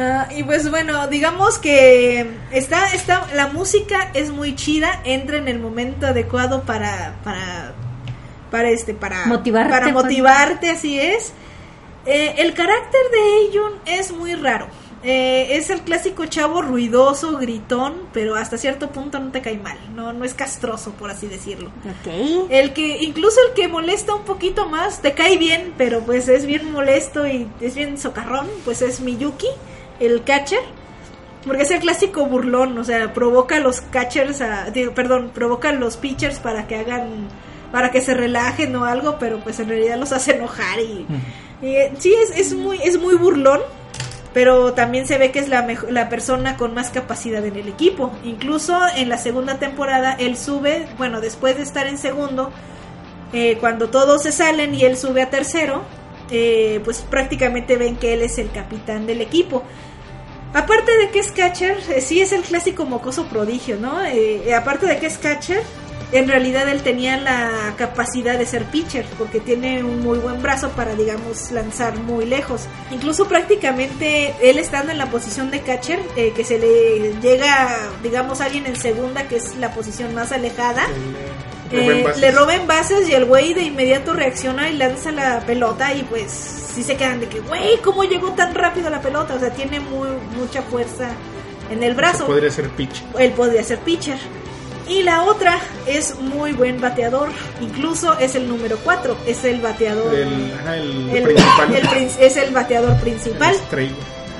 Ah, y pues bueno, digamos que está, está, la música es muy chida, entra en el momento adecuado para, para, para este, para Motivarte, para pues. motivarte, así es. Eh, el carácter de Eyun es muy raro. Eh, es el clásico chavo ruidoso, gritón, pero hasta cierto punto no te cae mal, no, no es castroso, por así decirlo. Ok. El que, incluso el que molesta un poquito más, te cae bien, pero pues es bien molesto y es bien socarrón, pues es Miyuki, el catcher. Porque es el clásico burlón, o sea, provoca a los catchers, a, digo, perdón, provoca a los pitchers para que hagan, para que se relajen o algo, pero pues en realidad los hace enojar y, y, eh, sí, es, es muy, es muy burlón, pero también se ve que es la, mejo- la persona con más capacidad en el equipo. Incluso en la segunda temporada él sube, bueno, después de estar en segundo, eh, cuando todos se salen y él sube a tercero, eh, pues prácticamente ven que él es el capitán del equipo. Aparte de que es catcher, eh, sí es el clásico mocoso prodigio, ¿no? Aparte de que es catcher, en realidad él tenía la capacidad de ser pitcher, porque tiene un muy buen brazo para, digamos, lanzar muy lejos. Incluso prácticamente él estando en la posición de catcher, eh, que se le llega, digamos, alguien en segunda, que es la posición más alejada, Le- eh, le roben bases y el güey de inmediato reacciona y lanza la pelota y pues sí se quedan de que, güey, ¿cómo llegó tan rápido la pelota? O sea, tiene muy, mucha fuerza en el brazo. Podría ser pitch. Él podría ser pitcher. Y la otra es muy buen bateador, incluso es el número 4, es el bateador. El, ajá, el el- principal. el es el bateador principal. La estrella.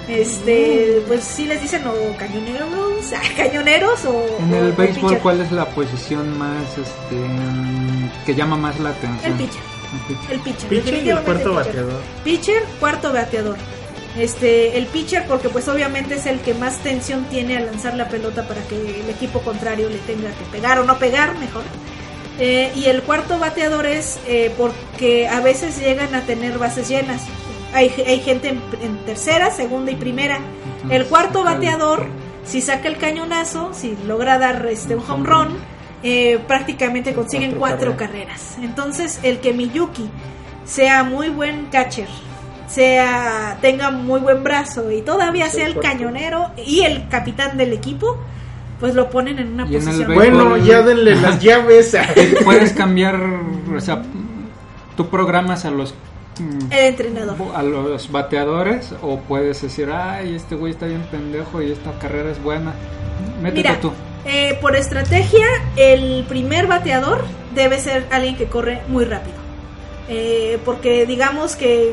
Este, pues sí les dicen o cañoneros, ah, cañoneros o En el o béisbol, pitcher. ¿cuál es la posición más, este, mm, que llama más la atención? El pitcher. El pitcher. El pitcher. Pitcher y el cuarto pitcher. bateador. Pitcher, cuarto bateador. Este, el pitcher porque pues obviamente es el que más tensión tiene al lanzar la pelota para que el equipo contrario le tenga que pegar o no pegar, mejor. Eh, y el cuarto bateador es eh, porque a veces llegan a tener bases llenas. Hay, hay gente en, en tercera, segunda y primera. El cuarto bateador, si saca el cañonazo, si logra dar este un home run, eh, prácticamente consiguen cuatro carreras. Entonces, el que Miyuki sea muy buen catcher, sea tenga muy buen brazo y todavía sea el cañonero y el capitán del equipo, pues lo ponen en una Y en posición. béisbol- Bueno, ya denle las llaves. Puedes cambiar, o sea, tú programas a los mm, El entrenador. a los bateadores o puedes decir, ay, este güey está bien pendejo y esta carrera es buena. Métete Mira, tú. eh, por estrategia, el primer bateador debe ser alguien que corre muy rápido. Eh, porque digamos que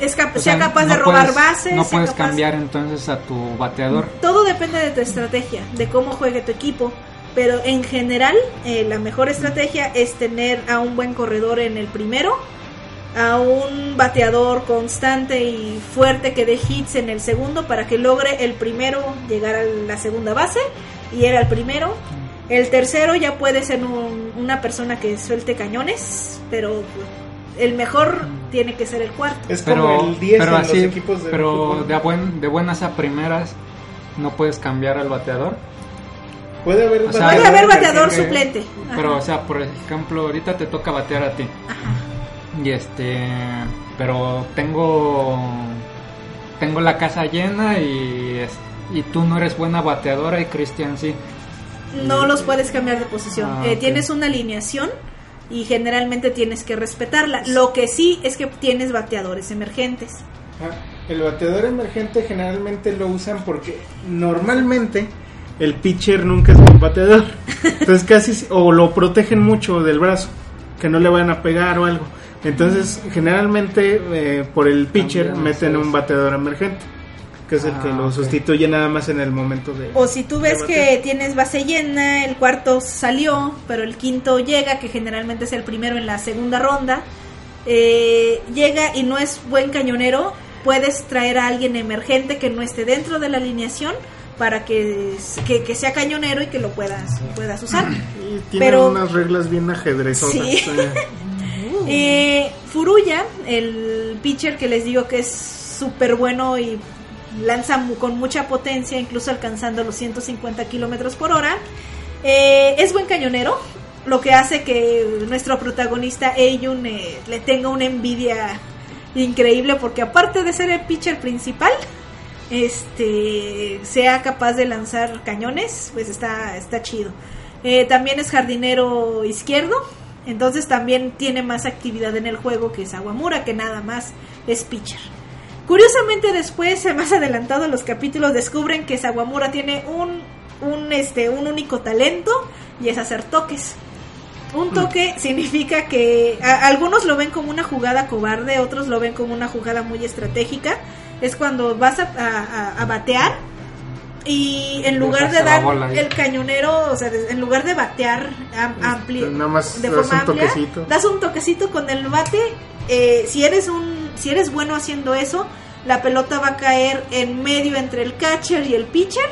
es cap- O sea, sea, capaz no de robar puedes- bases. No puedes capaz- cambiar entonces a tu bateador. Todo depende de tu estrategia, de cómo juegue tu equipo. Pero en general, eh, la mejor estrategia es tener a un buen corredor en el primero, a un bateador constante y fuerte que dé hits en el segundo para que logre el primero llegar a la segunda base y era el primero. El tercero ya puede ser un- una persona que suelte cañones, pero el mejor tiene que ser el cuarto. Es Pero, como el 10 pero en así, los equipos de pero de, a buen- de buenas a primeras no puedes cambiar al bateador. Puede haber O sea, Puede Puede haber haber bateador que- suplente. Pero, o sea, por ejemplo, ahorita te toca batear a ti. Y este, pero tengo tengo la casa llena y, es- y tú no eres buena bateadora y Cristian sí. No los puedes cambiar de posición. Ah, Eh. Tienes una alineación y generalmente tienes que respetarla. Lo que sí es que tienes bateadores emergentes. Ah, El bateador emergente generalmente lo usan porque normalmente el pitcher nunca es un bateador. Entonces casi si- o lo protegen mucho del brazo, que no le van a pegar o algo. Entonces generalmente eh, por el pitcher meten un bateador emergente, que es el que Ah, lo sustituye nada más en el momento de... O si tú ves que tienes base llena, el cuarto salió, pero el quinto llega, que generalmente es el primero en la segunda ronda, eh, llega y no es buen cañonero, puedes traer a alguien emergente que no esté dentro de la alineación para que, que, que sea cañonero y que lo puedas, puedas usar. Y tienen pero- unas reglas bien ajedrezosas. Sí. Eh, Furuya, el pitcher que les digo que es súper bueno y lanza con mucha potencia, incluso alcanzando los 150 kilómetros por hora, eh, es buen cañonero, lo que hace que nuestro protagonista Eiyun eh, le tenga una envidia increíble porque aparte de ser el pitcher principal, este sea capaz de lanzar cañones, pues está, está chido. Eh, también es jardinero izquierdo, entonces también tiene más actividad en el juego que Sawamura, que nada más es pitcher. Curiosamente después, eh, más adelantado en los capítulos, descubren que Sawamura tiene un, un, este, un único talento y es hacer toques. Un toque significa que a- algunos lo ven como una jugada cobarde, otros lo ven como una jugada muy estratégica. Es cuando vas a, a- a- a batear y en lugar de dar el cañonero, o sea, en lugar de batear am- amplio, Nada más de das forma un amplia, toquecito. das un toquecito con el bate. eh, si eres un, si eres bueno haciendo eso, la pelota va a caer en medio entre el catcher y el pitcher.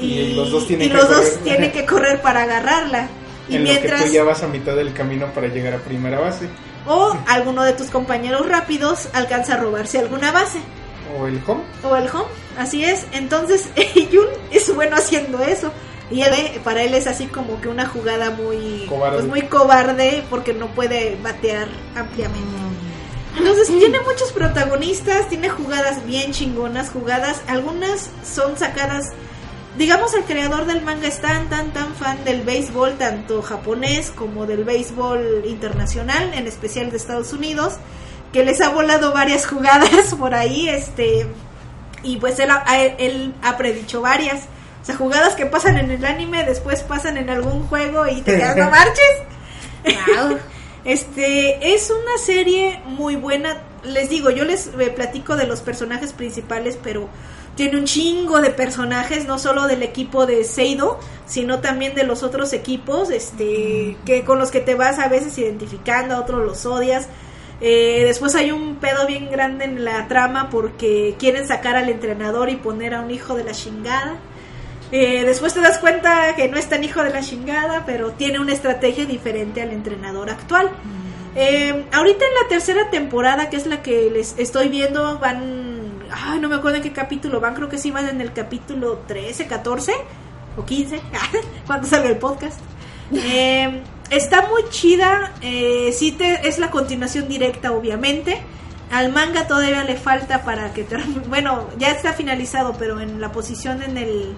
Y los dos tienen y que los dos correr. tienen que correr para agarrarla. Y en mientras lo que tú ya vas a mitad del camino para llegar a primera base. o alguno de tus compañeros rápidos alcanza a robarse alguna base O el home. o el home, así es. Entonces Yun es bueno haciendo eso. Y él, eh, para él es así como que una jugada muy Cobarde. pues muy cobarde porque no puede batear ampliamente. Entonces tiene muchos protagonistas, tiene jugadas bien chingonas, jugadas, algunas son sacadas, digamos el creador del manga es tan tan tan fan del béisbol, tanto japonés como del béisbol internacional, en especial de Estados Unidos, que les ha volado varias jugadas por ahí, este, y pues él él ha predicho varias. O sea, jugadas que pasan en el anime, después pasan en algún juego y te quedas, no marches. Este, es una serie muy buena. Les digo, yo les eh, platico de los personajes principales, pero tiene un chingo de personajes, no solo del equipo de Seido, sino también de los otros equipos, este, que con los que te vas a veces identificando, a otros los odias. Eh, después hay un pedo bien grande en la trama porque quieren sacar al entrenador y poner a un hijo de la chingada. Eh, después te das cuenta que no es tan hijo de la chingada, pero tiene una estrategia diferente al entrenador actual. Eh, ahorita en la tercera temporada, que es la que les estoy viendo, van... Ay, no me acuerdo en qué capítulo van, creo que sí van en el capítulo 13, 14 o 15, cuando salga el podcast. Eh, está muy chida, eh, sí te, es la continuación directa, obviamente. Al manga todavía le falta para que termine. Bueno, ya está finalizado, pero en la posición en el.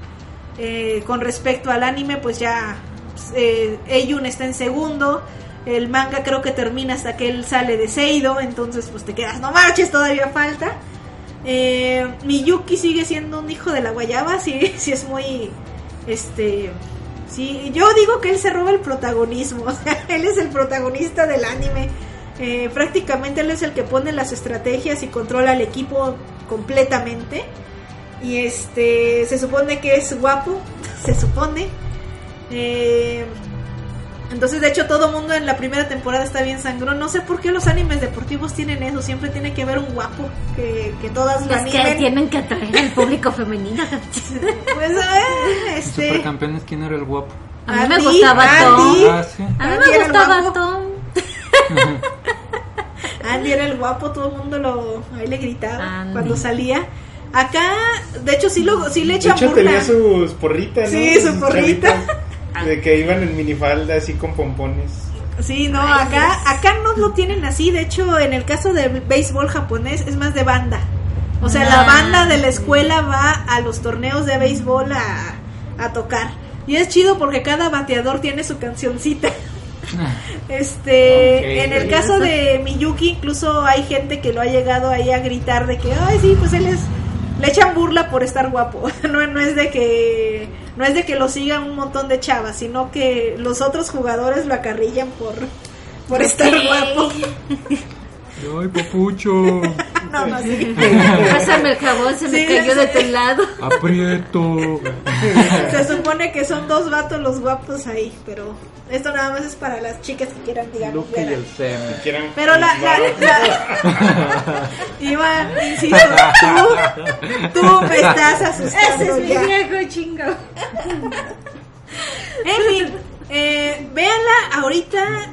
Eh, con respecto al anime, pues ya. Eh, Eiyun está en segundo. El manga creo que termina hasta que él sale de Seido. Entonces, pues te quedas, no marches, todavía falta. Eh, Miyuki sigue siendo un hijo de la guayaba. Sí, sí es muy. Este. Sí, yo digo que él se roba el protagonismo. O sea, él es el protagonista del anime. Eh, prácticamente él es el que pone las estrategias y controla al equipo completamente. Y este, se supone que es guapo, se supone. Eh, entonces, de hecho, todo mundo en la primera temporada está bien sangrón. No sé por qué los animes deportivos tienen eso. Siempre tiene que haber un guapo que, que todas lo Es que tienen que atraer al público femenino. Pues, eh, este, Supercampeones, ¿quién era el guapo? A mí me gustaba Andy. Tom. Ah, sí. A mí Andy me era el gustaba guapo. Tom. Andy era el guapo, todo el mundo lo ahí le gritaba Andy. cuando salía. Acá, de hecho, sí, lo, sí le De echan hecho burla. tenía sus porritas, ¿no? Sí, su Sus porrita. chavitas, De que iban en minifalda así con pompones. Sí, no, Ay, acá, Dios. acá no lo tienen así. De hecho, en el caso del béisbol japonés es más de banda. O sea, la banda de la escuela va a los torneos de béisbol a, a tocar. Y es chido porque cada bateador tiene su cancioncita. Este, en el caso de Miyuki, incluso hay gente que lo ha llegado ahí a gritar de que, ay, sí, pues él es, le echan burla por estar guapo. No, no es de que, no es de que lo sigan un montón de chavas, sino que los otros jugadores lo acarrillan por, por estar guapo. Ay, papucho. No, no, sí. Pásame el jabón, se me Sí, cayó de tu lado. Aprieto. Se supone que son dos vatos los guapos ahí, pero esto nada más es para las chicas que quieran, digamos, Luke y el. Quieran Pero la, la, la- Iván, insisto, tú, tú me estás asustando Ese es mi viejo chingo. En fin, eh, véanla ahorita.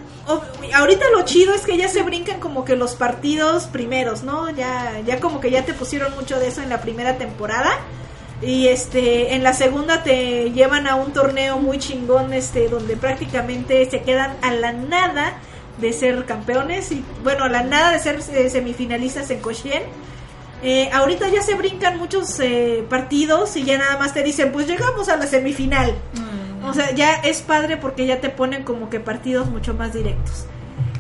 Ahorita lo chido es que ya se brincan como que los partidos primeros, ¿no? Ya, ya como que ya te pusieron mucho de eso en la primera temporada. Y este, en la segunda te llevan a un torneo muy chingón, este, donde prácticamente se quedan a la nada de ser campeones y bueno, a la nada de ser eh, semifinalistas en Koshien. Eh, ahorita ya se brincan muchos eh, partidos y ya nada más te dicen, pues llegamos a la semifinal. O sea, ya es padre porque ya te ponen como que partidos mucho más directos.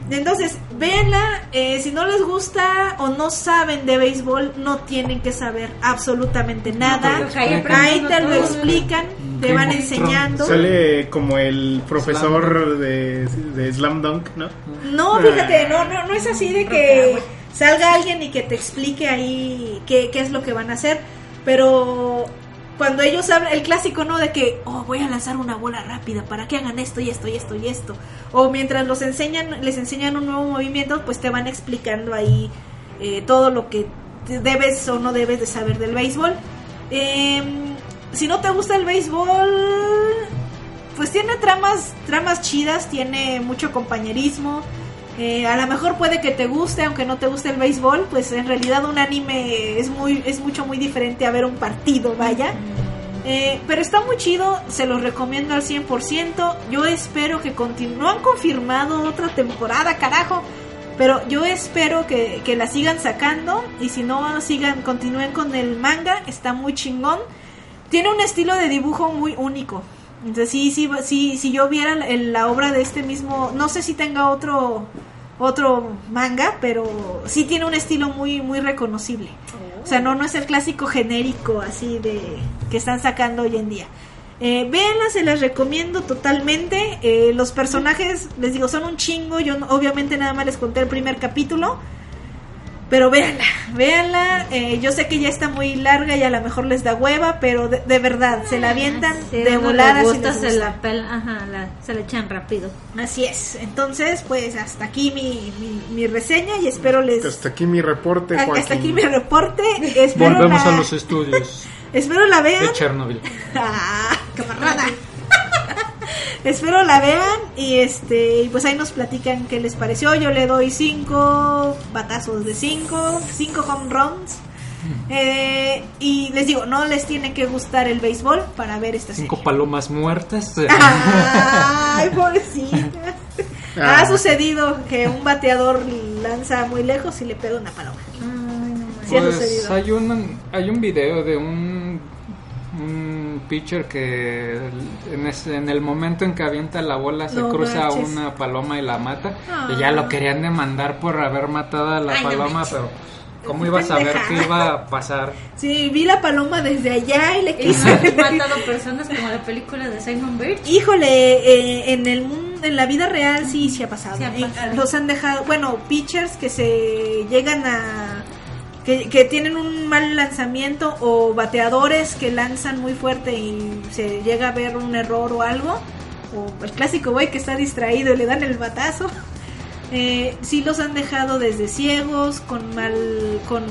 Entonces, véanla, eh, si no les gusta o no saben de béisbol, no tienen que saber absolutamente nada. porque ahí te lo explican, te van enseñando. Sale como el profesor de, de Slam Dunk, ¿no? No, fíjate, no, no, no es así de que salga alguien y que te explique ahí qué, qué es lo que van a hacer, pero cuando ellos hablan, el clásico, ¿no? De que, oh, voy a lanzar una bola rápida para que hagan esto y esto y esto y esto. O mientras los enseñan, les enseñan un nuevo movimiento, pues te van explicando ahí eh, todo lo que debes o no debes de saber del béisbol. Em, si no te gusta el béisbol, pues tiene tramas, tramas chidas, tiene mucho compañerismo. Eh, a lo mejor puede que te guste, aunque no te guste el béisbol, pues en realidad un anime es muy, es mucho muy diferente a ver un partido, vaya. Eh, pero está muy chido, se los recomiendo al 100%. Yo espero que continúen. No han confirmado otra temporada, carajo. Pero yo espero que, que la sigan sacando. Y si no, sigan, continúen con el manga. Está muy chingón. Tiene un estilo de dibujo muy único. Entonces, sí, sí, sí, si yo viera la, obra de este mismo. No sé si tenga otro otro manga, pero sí tiene un estilo muy muy reconocible. O sea, no no es el clásico genérico así de que están sacando hoy en día. Eh, véanla, se las recomiendo totalmente. Eh, los personajes, les digo, son un chingo. Yo obviamente nada más les conté el primer capítulo. Pero véanla, véanla. Eh, yo sé que ya está muy larga y a lo mejor les da hueva, pero de, de verdad, se la avientan Si de volada. le si se la ajá, la- se la echan rápido. Así es. Entonces, pues hasta aquí mi, mi, mi reseña y espero les... Hasta aquí mi reporte, Hasta Joaquín. aquí mi reporte. Espero Volvemos la, a los estudios Espero la vean. de Chernobyl. Ah, camarada. Espero la vean y este y pues ahí nos platican qué les pareció. Yo le doy cinco batazos de cinco, cinco home runs. Eh, y les digo, no les tiene que gustar el béisbol para ver esta Cinco serie. palomas muertas. Ay, pobrecita. Ah. Ha sucedido que un bateador lanza muy lejos y le pega una paloma. Sí ha Pues sucedido. hay un, hay un video de un, un pitcher que en, ese- en el momento en que avienta la bola se No cruza manches. una paloma y la mata. Ah. Y ya lo querían demandar por haber matado a la Ay, paloma, pero ¿cómo iba a saber qué iba a pasar? Sí, vi la paloma desde allá y le ¿Y quise. no han matado personas como la película de Simon Birch? Híjole, eh, en el mundo, en la vida real sí, sí ha pasado. Sí ha Eh, pasado. Los han dejado, bueno, pitchers que se llegan a que, tienen un mal lanzamiento o bateadores que lanzan muy fuerte y se llega a ver un error o algo, o el clásico güey que está distraído y le dan el batazo. Eh, sí los han dejado desde ciegos, con mal, con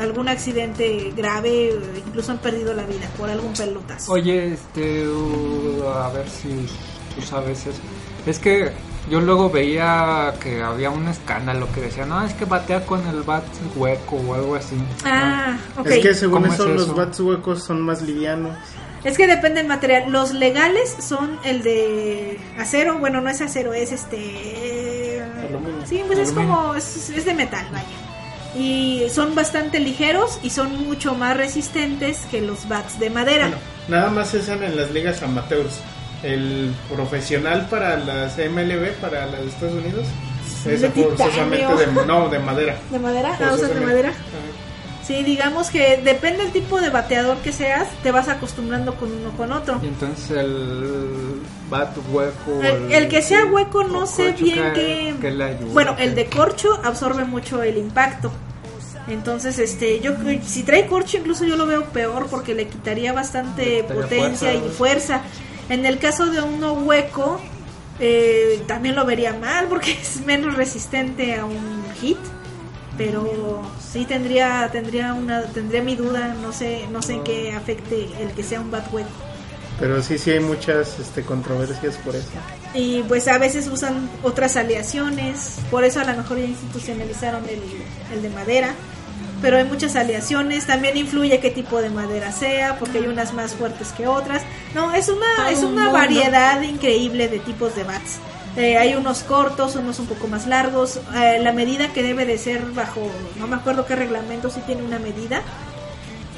algún accidente grave, incluso han perdido la vida por algún pelotazo. Oye, este, uh, a ver si tú sabes eso. Es que yo luego veía que había un escándalo que decía, no, es que batea con el bat hueco o algo así. Ah, ok. Es que según ¿Cómo eso, es los bats huecos son más livianos. Es que depende del material. Los legales son el de acero. Bueno, no es acero, es este. Aluminio. Sí, pues es como. Es, es de metal, vaya. Y son bastante ligeros y son mucho más resistentes que los bats de madera. Bueno, nada más se usan en las ligas amateurs. El profesional para las MLB, para las de Estados Unidos, es De forzosamente de, no, de madera. ¿De madera? Ah, de madera. Ajá. Sí, digamos que depende del tipo de bateador que seas, te vas acostumbrando con uno con otro. Y entonces el bat hueco. El, el que sea hueco no sé corcho, bien ¿qué- ayuda? Bueno, el de corcho absorbe mucho el impacto. Entonces, este, yo creo- si trae corcho incluso yo lo veo peor porque le quitaría bastante Le quitaría potencia fuerza. y fuerza. En el caso de uno hueco, eh, también lo vería mal porque es menos resistente a un hit. Pero sí tendría tendría una tendría mi duda, no sé no sé en qué afecte el que sea un bat hueco. Pero sí, sí hay muchas este, controversias por eso. Y pues a veces usan otras aleaciones, por eso a lo mejor ya institucionalizaron el, el de madera. Pero hay muchas aleaciones, también influye qué tipo de madera sea, porque hay unas más fuertes que otras. No, es una, Todo es un una mundo. variedad increíble de tipos de bats. Eh, hay unos cortos, unos un poco más largos. Eh, la medida que debe de ser bajo, no me acuerdo qué reglamento, sí tiene una medida.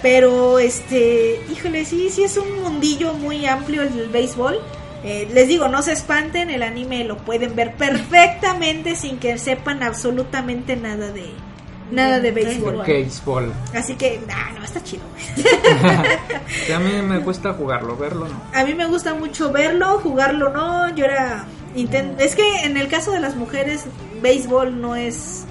Pero, este, híjole, sí, sí es un mundillo muy amplio el del béisbol. Eh, les digo, no se espanten, el anime lo pueden ver perfectamente sin que sepan absolutamente nada de nada de béisbol. Baseball. Así que, nah, no, está chido. Sí, a mí me cuesta jugarlo, verlo no. A mí me gusta mucho verlo, jugarlo no. Yo era inten- es que en el caso de las mujeres béisbol no es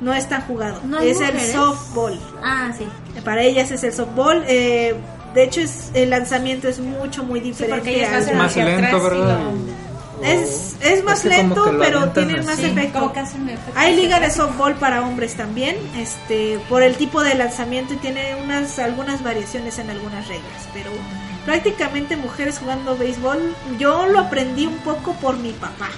no es tan jugado. ¿No hay es el softball. Ah, sí. Para ellas es el softball. eh, de hecho, es, el lanzamiento es mucho, muy diferente. porque ellas al- hacen Más hacia lento, atrás y ¿verdad? lo- es, es más Es que como lento, pero tiene más. Sí, efecto. Hay liga de softball para hombres también, este, por el tipo de lanzamiento y tiene unas algunas variaciones en algunas reglas, pero prácticamente mujeres jugando béisbol, yo lo aprendí un poco por mi papá.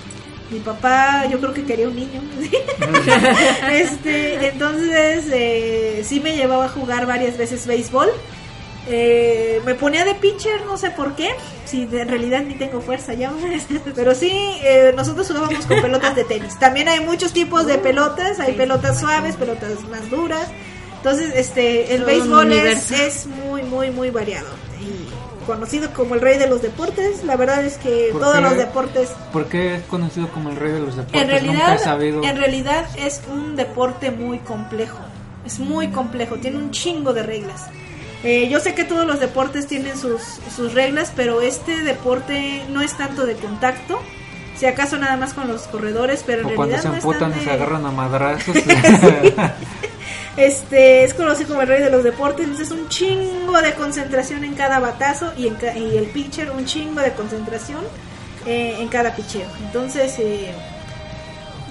Mi papá, yo creo que quería un niño. este, entonces eh, sí me llevaba a jugar varias veces béisbol. Eh, me ponía de pitcher, no sé por qué. Si en realidad ni tengo fuerza ya. Pero sí, eh, nosotros jugábamos con pelotas de tenis. También hay muchos tipos de pelotas. Hay pelotas suaves, pelotas más duras. Entonces, este, el Todo béisbol es, es muy, muy, muy variado. Y conocido como el rey de los deportes. La verdad es que ¿Por todos qué? los deportes ¿Por qué es conocido como el rey de los deportes? en Nunca realidad, he sabido. en realidad es un deporte muy complejo. Es muy complejo, tiene un chingo de reglas. Eh, yo sé que todos los deportes tienen sus, sus reglas, pero este deporte no es tanto de contacto. Si acaso nada más con los corredores, pero en o cuando realidad se no emputan tan y de- se agarran a madrazos. Este es conocido como el rey de los deportes, entonces un chingo de concentración en cada batazo y, en ca- y el pitcher un chingo de concentración eh, en cada picheo. Entonces eh,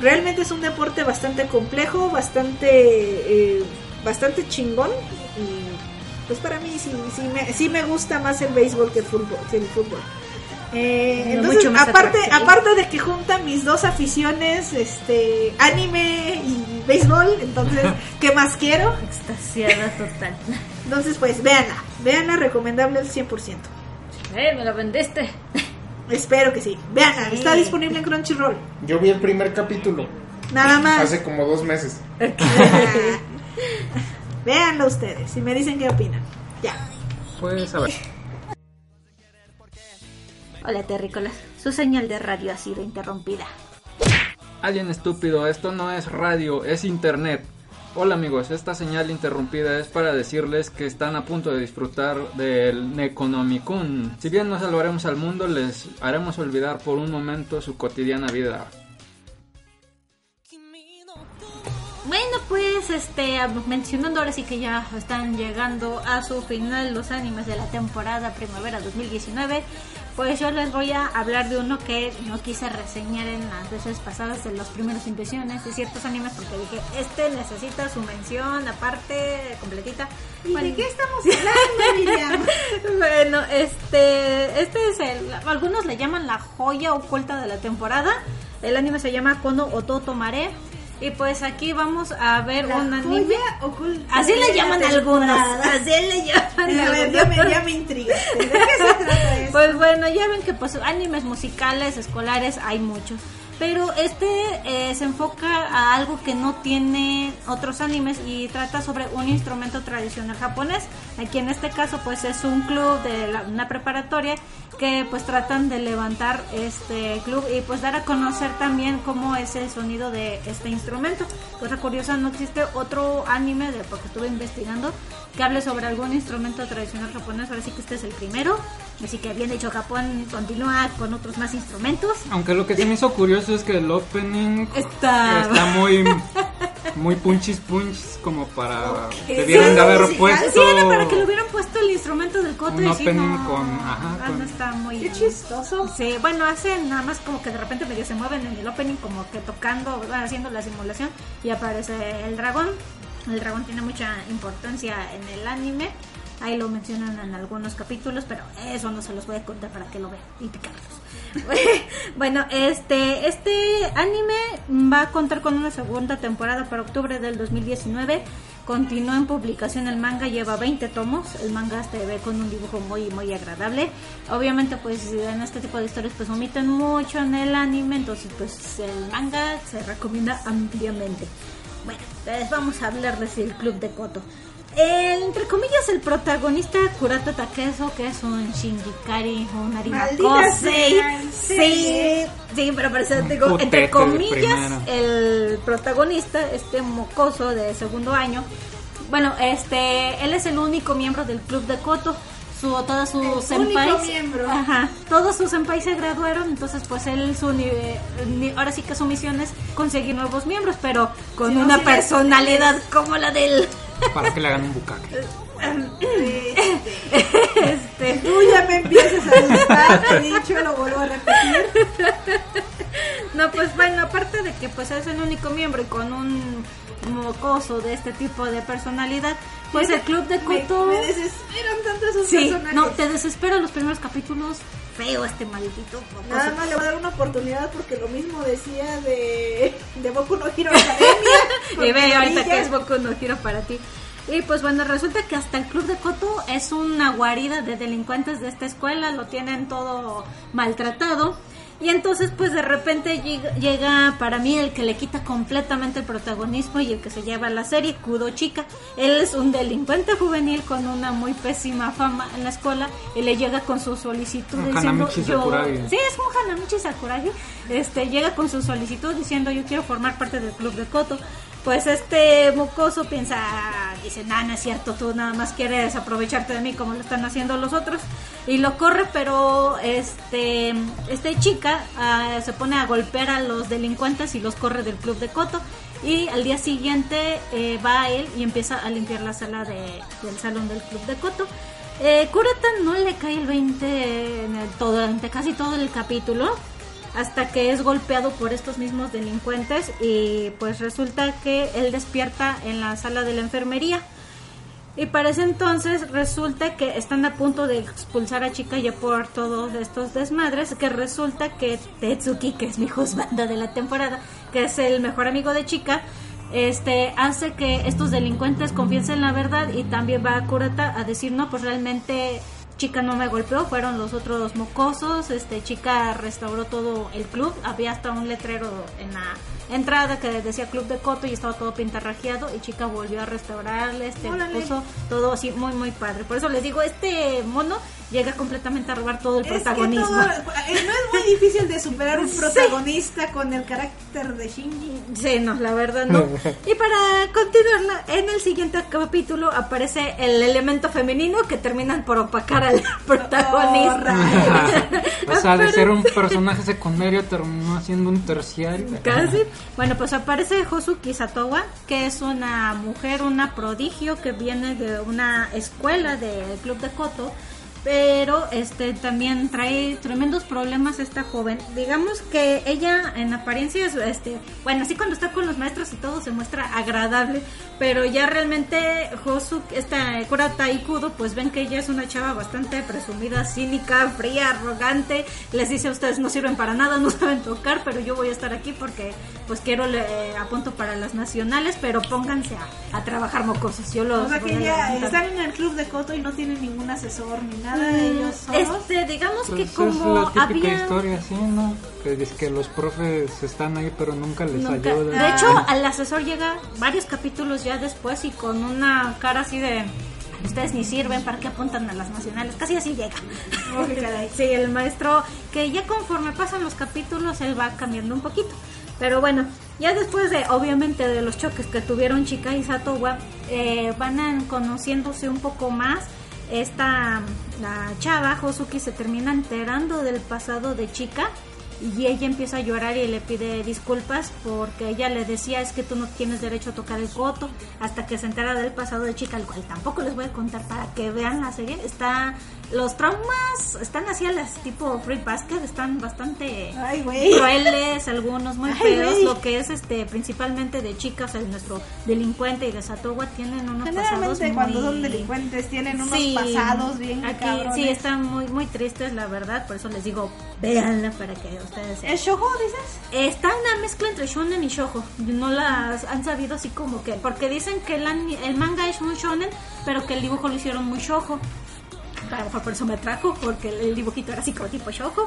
realmente es un deporte bastante complejo, bastante eh, bastante chingón y pues para mí sí, sí, me, sí me gusta más el béisbol que el fútbol. Que el fútbol. Eh, No, entonces, mucho más aparte, aparte de que junta mis dos aficiones, este, anime y béisbol, entonces, ¿qué más quiero? Extasiada total. Entonces, pues, véanla, véanla, recomendable al 100%. Eh, me la vendiste. Espero que sí, véanla, está disponible en Crunchyroll. Yo vi el primer capítulo Nada más. hace como dos meses. véanlo ustedes y me dicen qué opinan. Ya. pues a ver. Hola, terrícolas. Su señal de radio ha sido interrumpida. Alguien estúpido, esto no es radio, es internet. Hola amigos, esta señal interrumpida es para decirles que están a punto de disfrutar del Neconomicon. Si bien no salvaremos al mundo, les haremos olvidar por un momento su cotidiana vida. Bueno, pues este mencionando ahora sí que ya están llegando a su final los animes de la temporada primavera 2019, pues yo les voy a hablar de uno que no quise reseñar en las veces pasadas de las primeras impresiones de ciertos animes porque dije, este necesita su mención aparte completita. Bueno, estamos hablando, Miriam? bueno, este, este es el, algunos le llaman la joya oculta de la temporada. El anime se llama Kono Ototo Mare. Y pues aquí vamos a ver un anime. Así le llaman algunos. Así le llaman A ver, ya me, ya me intrigaste. ¿De qué se trata eso? Pues bueno, ya ven que pues animes musicales, escolares, hay muchos. Pero este eh, se enfoca a algo que no tiene otros animes y trata sobre un instrumento tradicional japonés. Aquí en este caso pues es un club de la- una preparatoria que pues tratan de levantar este club y pues dar a conocer también cómo es el sonido de este instrumento. Cosa curiosa, no existe otro anime, de porque estuve investigando, que hable sobre algún instrumento tradicional japonés. Ahora sí que este es el primero. Así que bien hecho Japón, continúa con otros más instrumentos. Aunque lo que se me hizo curioso es que el opening Está... está muy muy punchis punchis como para debieran de haber sí, puesto Sí, era para que le hubieran puesto el instrumento del coto Un y sí, opening no, con- ajá, ah, con- no está muy Qué chistoso. Sí, bueno, hacen nada más como que de repente medio se mueven en el opening como que tocando, haciendo la simulación y aparece el dragón. El dragón tiene mucha importancia en el anime. Ahí lo mencionan en algunos capítulos, pero eso no se los voy a contar para que lo vean y picarlos. bueno, este este anime va a contar con una segunda temporada para octubre del 2019. Continúa en publicación el manga, lleva 20 tomos. El manga se ve con un dibujo muy muy agradable. Obviamente pues en este tipo de historias pues omiten mucho en el anime, entonces pues el manga se recomienda ampliamente. Bueno, pues vamos a hablarles del Club de Koto. El, entre comillas, el protagonista Kurata Takeso, que es un Shingikari, un ¿en Sí, serio? sí, pero por eso te Un digo, entre comillas, el protagonista, este mocoso de segundo año, bueno, este, él es el único miembro del club de Koto. Su, todos sus único senpais, miembro. ajá, todos sus senpais se graduaron, entonces pues él su ahora sí que su misión es conseguir nuevos miembros, pero con Si no, una sí, personalidad como la del para que le hagan un bucaque. este Tú ya me empiezas a gustar, te he dicho, lo vuelvo a repetir. No, pues bueno, aparte de que pues es el único miembro y con un mocoso de este tipo de personalidad, pues el club de Me, Koto... me desesperan tanto esos Sí, personajes. no, te desespera los primeros capítulos. Feo este maldito mocoso. Nada más le voy a dar una oportunidad porque lo mismo decía de, de Boku no Hero Academia. Y ve ahorita que es Boku no Hero para ti. Y pues bueno, resulta que hasta el club de Koto es una guarida de delincuentes de esta escuela, lo tienen todo maltratado. Y entonces pues de repente llega, llega para mí el que le quita completamente el protagonismo y el que se lleva la serie, Kudo Chica. Él es un delincuente juvenil con una muy pésima fama en la escuela y le llega con su solicitud Un diciendo yo... Sí, es un Hanamichi Sakuragi. Este, llega con su solicitud diciendo yo quiero formar parte del club de Koto. Pues este mocoso piensa, dice, nah, no es cierto, tú nada más quieres aprovecharte de mí como lo están haciendo los otros. Y lo corre, pero este, este chica ah, se pone a golpear a los delincuentes y los corre del club de Koto. Y al día siguiente eh, va a él y empieza a limpiar la sala de- del salón del club de Koto. Eh, Kurata no le cae el 20 en todo, casi todo el capítulo hasta que es golpeado por estos mismos delincuentes y pues resulta que él despierta en la sala de la enfermería. Y para ese entonces resulta que están a punto de expulsar a Chica ya por todos estos desmadres, que resulta que Tetsuki, que es mi juzganda de la temporada, que es el mejor amigo de Chica, este hace que estos delincuentes confiesen la verdad y también va a Kurata a decir, no, pues realmente Chica no me golpeó, fueron los otros mocosos, este Chica restauró todo el club, había hasta un letrero en la entrada que decía Club de Coto y estaba todo pintarrajeado y Chica volvió a restaurarle, este Órale. puso todo así muy muy padre. Por eso les digo, este mono llega completamente a robar todo el Es protagonismo. todo- eh, no es muy difícil de superar un protagonista con el carácter de Shinji. Sí, no, la verdad no. Y para continuarla, en el siguiente capítulo aparece el elemento femenino que terminan por opacar al protagonista. o sea, de ser un personaje secundario terminó siendo un terciario. Casi. Bueno, pues aparece Hosuki Satowa, que es una mujer, una prodigio que viene de una escuela del club de Koto. Pero este también trae tremendos problemas esta joven. Digamos que ella en apariencia es este, bueno, así cuando está con los maestros y todo se muestra agradable, pero ya realmente Hosuki, esta Kurata y Kudo, pues ven que ella es una chava bastante presumida, cínica, fría, arrogante. Les dice a ustedes no sirven para nada, no saben tocar, pero yo voy a estar aquí porque pues quiero le apunto para las nacionales, pero pónganse a, a trabajar mocosos. Yo los O sea que ya están en el club de Coto y no tienen ningún asesor ni nada de ellos solos. Este, digamos Pues que es como la típica había historia, sí, ¿no? Que dice que los profes están ahí pero nunca les Nunca- ayudan. De hecho, al asesor llega varios capítulos ya después y con una cara así de ustedes ni sirven, ¿para qué apuntan a las nacionales? Casi así llega. sí, el maestro que ya conforme pasan los capítulos él va cambiando un poquito. Pero bueno, ya después de obviamente de los choques que tuvieron Chika y Satowa, eh, van conociéndose un poco más. Esta la chava Hosuki se termina enterando del pasado de Chika y ella empieza a llorar y le pide disculpas porque ella le decía es que tú no tienes derecho a tocar el coto hasta que se entera del pasado de chica, el cual tampoco les voy a contar para que vean la serie. Está los traumas están así a las tipo Free Basket, están bastante Ay, crueles, algunos muy feos, lo que es este principalmente de chicas, el nuestro delincuente y de Satowa tienen unos pasados muy cuando son delincuentes tienen unos Sí, pasados bien aquí cabrones. sí están muy muy tristes la verdad, por eso les digo, véanla para que ustedes ¿Es shojo, dices? Está una mezcla entre shonen y shoujo. No las han sabido así como que... Porque dicen que el, el manga es un shonen, pero que el dibujo lo hicieron muy shoujo. A lo mejor por eso me atrajo, porque el, dibujito era así como tipo shoujo.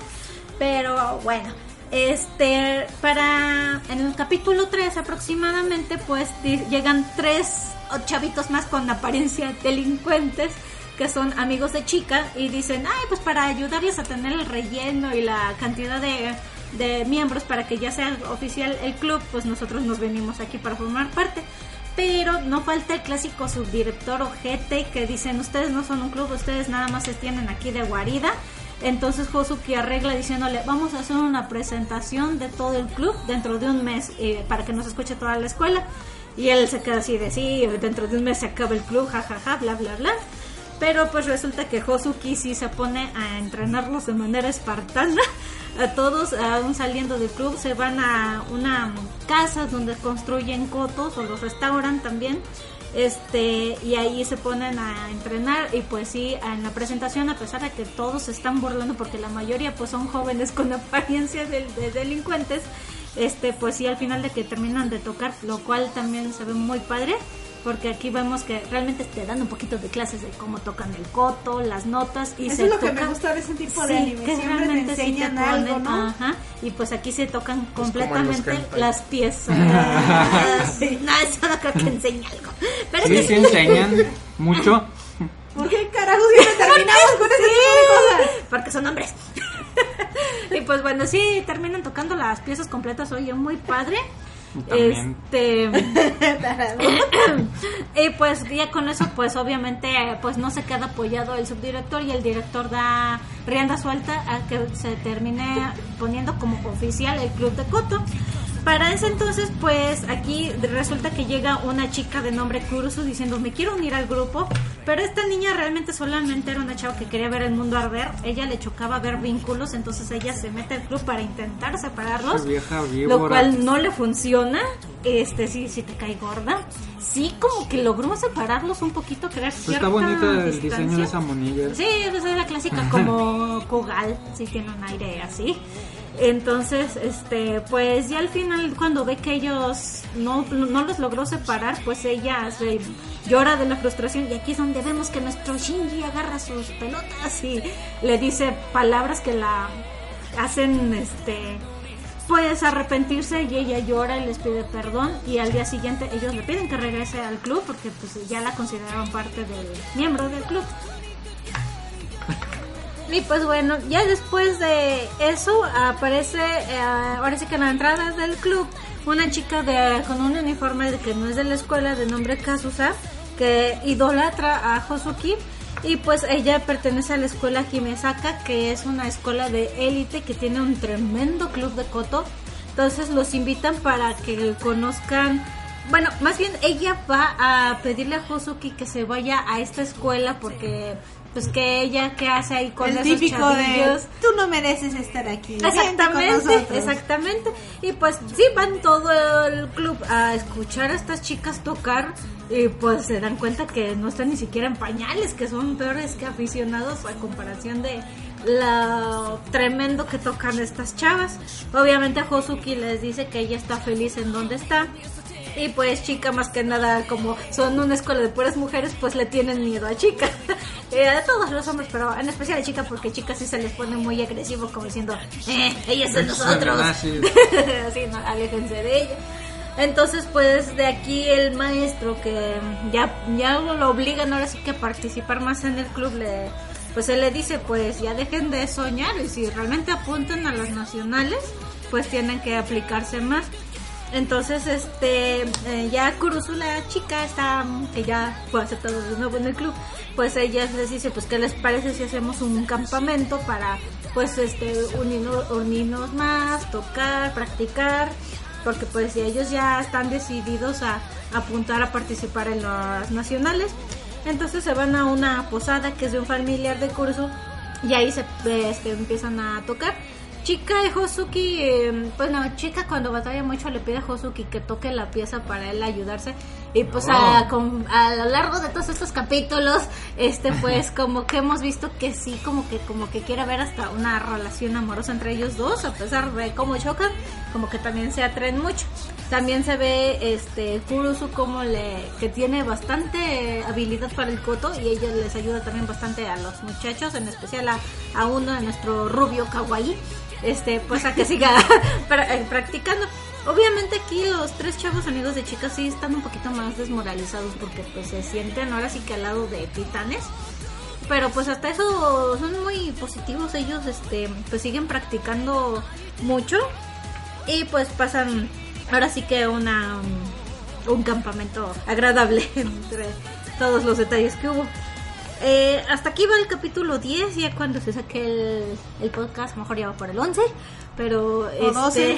Pero bueno, este... Para... En el capítulo 3 aproximadamente, pues llegan tres chavitos más con apariencia delincuentes que son amigos de chica y dicen, ay, pues para ayudarles a tener el relleno y la cantidad de miembros para que ya sea oficial el club, pues nosotros nos venimos aquí para formar parte. Pero no falta el clásico subdirector ojete que dicen, ustedes no son un club, ustedes nada más se tienen aquí de guarida. Entonces Hosuki arregla diciéndole, vamos a hacer una presentación de todo el club dentro de un mes eh, para que nos escuche toda la escuela. Y él se queda así de, sí, dentro de un mes se acaba el club, jajaja, bla, bla, bla. Pero pues resulta que Hosuki sí se pone a entrenarlos de manera espartana. A todos, aún saliendo del club, se van a una casa donde construyen cotos o los restauran también. Este, y ahí se ponen a entrenar y pues sí, en la presentación a pesar de que todos se están burlando porque la mayoría pues son jóvenes con apariencia de, de delincuentes, este pues sí al final de que terminan de tocar, lo cual también se ve muy padre porque aquí vemos que realmente te dan un poquito de clases de cómo tocan el coto, las notas y Eso se es lo que tocan- me gusta de ese tipo de Sí, anime. que Siempre te realmente sí te enseñan ponen, algo, ¿no? ajá, y pues aquí se tocan los completamente las piezas. no, eso no creo que enseñe algo. Pero Sí, es sí que enseñan mucho. ¿Por qué carajo siempre terminamos con ese tipo de cosas? porque son hombres. y pues bueno, sí, terminan tocando las piezas completas, oye, muy padre. También. Este y pues ya con eso pues obviamente pues no se queda apoyado el subdirector y el director da rienda suelta a que se termine poniendo como oficial el club de Coto. Para ese entonces pues aquí resulta que llega una chica de nombre Kurusu diciendo me quiero unir al grupo, pero esta niña realmente solamente era una chava que quería ver el mundo arder, ella le chocaba ver vínculos, entonces ella se mete al club para intentar separarlos vieja lo cual no le funciona. Este sí, sí te cae gorda. Sí, como que logró separarlos un poquito, crear Pues cierta está bonita el distancia. diseño de esa monilla. Sí, pues es la clásica como Kogal, sí tiene un aire así. Entonces, este, pues ya al final cuando ve que ellos no, no los logró separar, pues ella se llora de la frustración. Y aquí es donde vemos que nuestro Shinji agarra sus pelotas y le dice palabras que la hacen este pues arrepentirse. Y ella llora y les pide perdón. Y al día siguiente ellos le piden que regrese al club porque pues ya la consideraban parte del miembro del club. Y pues bueno, ya después de eso aparece, eh, ahora sí que en la entrada del club, una chica de, con un uniforme que no es de la escuela de nombre Kazusa, que idolatra a Hosuki. Y pues ella pertenece a la escuela Himesaka, que es una escuela de élite que tiene un tremendo club de koto. Entonces los invitan para que conozcan bueno, más bien ella va a pedirle a Hosuki que se vaya a esta escuela porque pues que ella que hace ahí con el esos típico de chavillos. tú no mereces estar aquí. Exactamente, nosotros". exactamente. Y pues sí, van todo el club a escuchar a estas chicas tocar y pues se dan cuenta que no están ni siquiera en pañales, que son peores que aficionados a comparación de lo tremendo que tocan estas chavas. Obviamente Hosuki les dice que ella está feliz en donde está. Y pues chica más que nada como son una escuela de puras mujeres pues le tienen miedo a chica. Eh, a todos los hombres, pero en especial a chicas, porque chicas sí se les pone muy agresivo, como diciendo, eh, ella es de nosotros. Así, no, aléjense de ella. Entonces, pues de aquí el maestro que ya, ya lo obligan ahora sí que a participar más en el club, le, pues él le dice, pues ya dejen de soñar y si realmente apuntan a las nacionales, pues tienen que aplicarse más. Entonces, este, eh, ya Kurusu, la chica, está, que ya fue aceptada de nuevo en el club, pues ella les dice, pues, ¿qué les parece si hacemos un campamento para, pues, este, unirnos, más, tocar, practicar? Porque, pues, ellos ya están decididos a, apuntar a participar en las nacionales. Entonces se van a una posada que es de un familiar de Kurusu y ahí se este, empiezan a tocar. Chica de Hosuki, eh, pues no, chica cuando batalla mucho le pide a Hosuki que toque la pieza para él ayudarse. Y pues a, con- a lo largo de todos estos capítulos, este pues como que hemos visto que sí, como que como que quiere haber hasta una relación amorosa entre ellos dos, a pesar de cómo chocan, como que también se atraen mucho. También se ve este Kurusu como le que tiene bastante habilidad para el koto y ella les ayuda también bastante a los muchachos, en especial a, a uno de nuestro rubio kawaii, este pues a que siga eh, practicando. Obviamente aquí los tres chavos amigos de chicas sí están un poquito más desmoralizados porque pues se sienten ahora sí que al lado de titanes. Pero pues hasta eso son muy positivos ellos, este, pues siguen practicando mucho y pues pasan ahora sí que una um, un campamento agradable entre todos los detalles que hubo. Eh, hasta aquí va el capítulo 10, ya cuando se saque el, el podcast, mejor ya va por el 11, pero este, 12.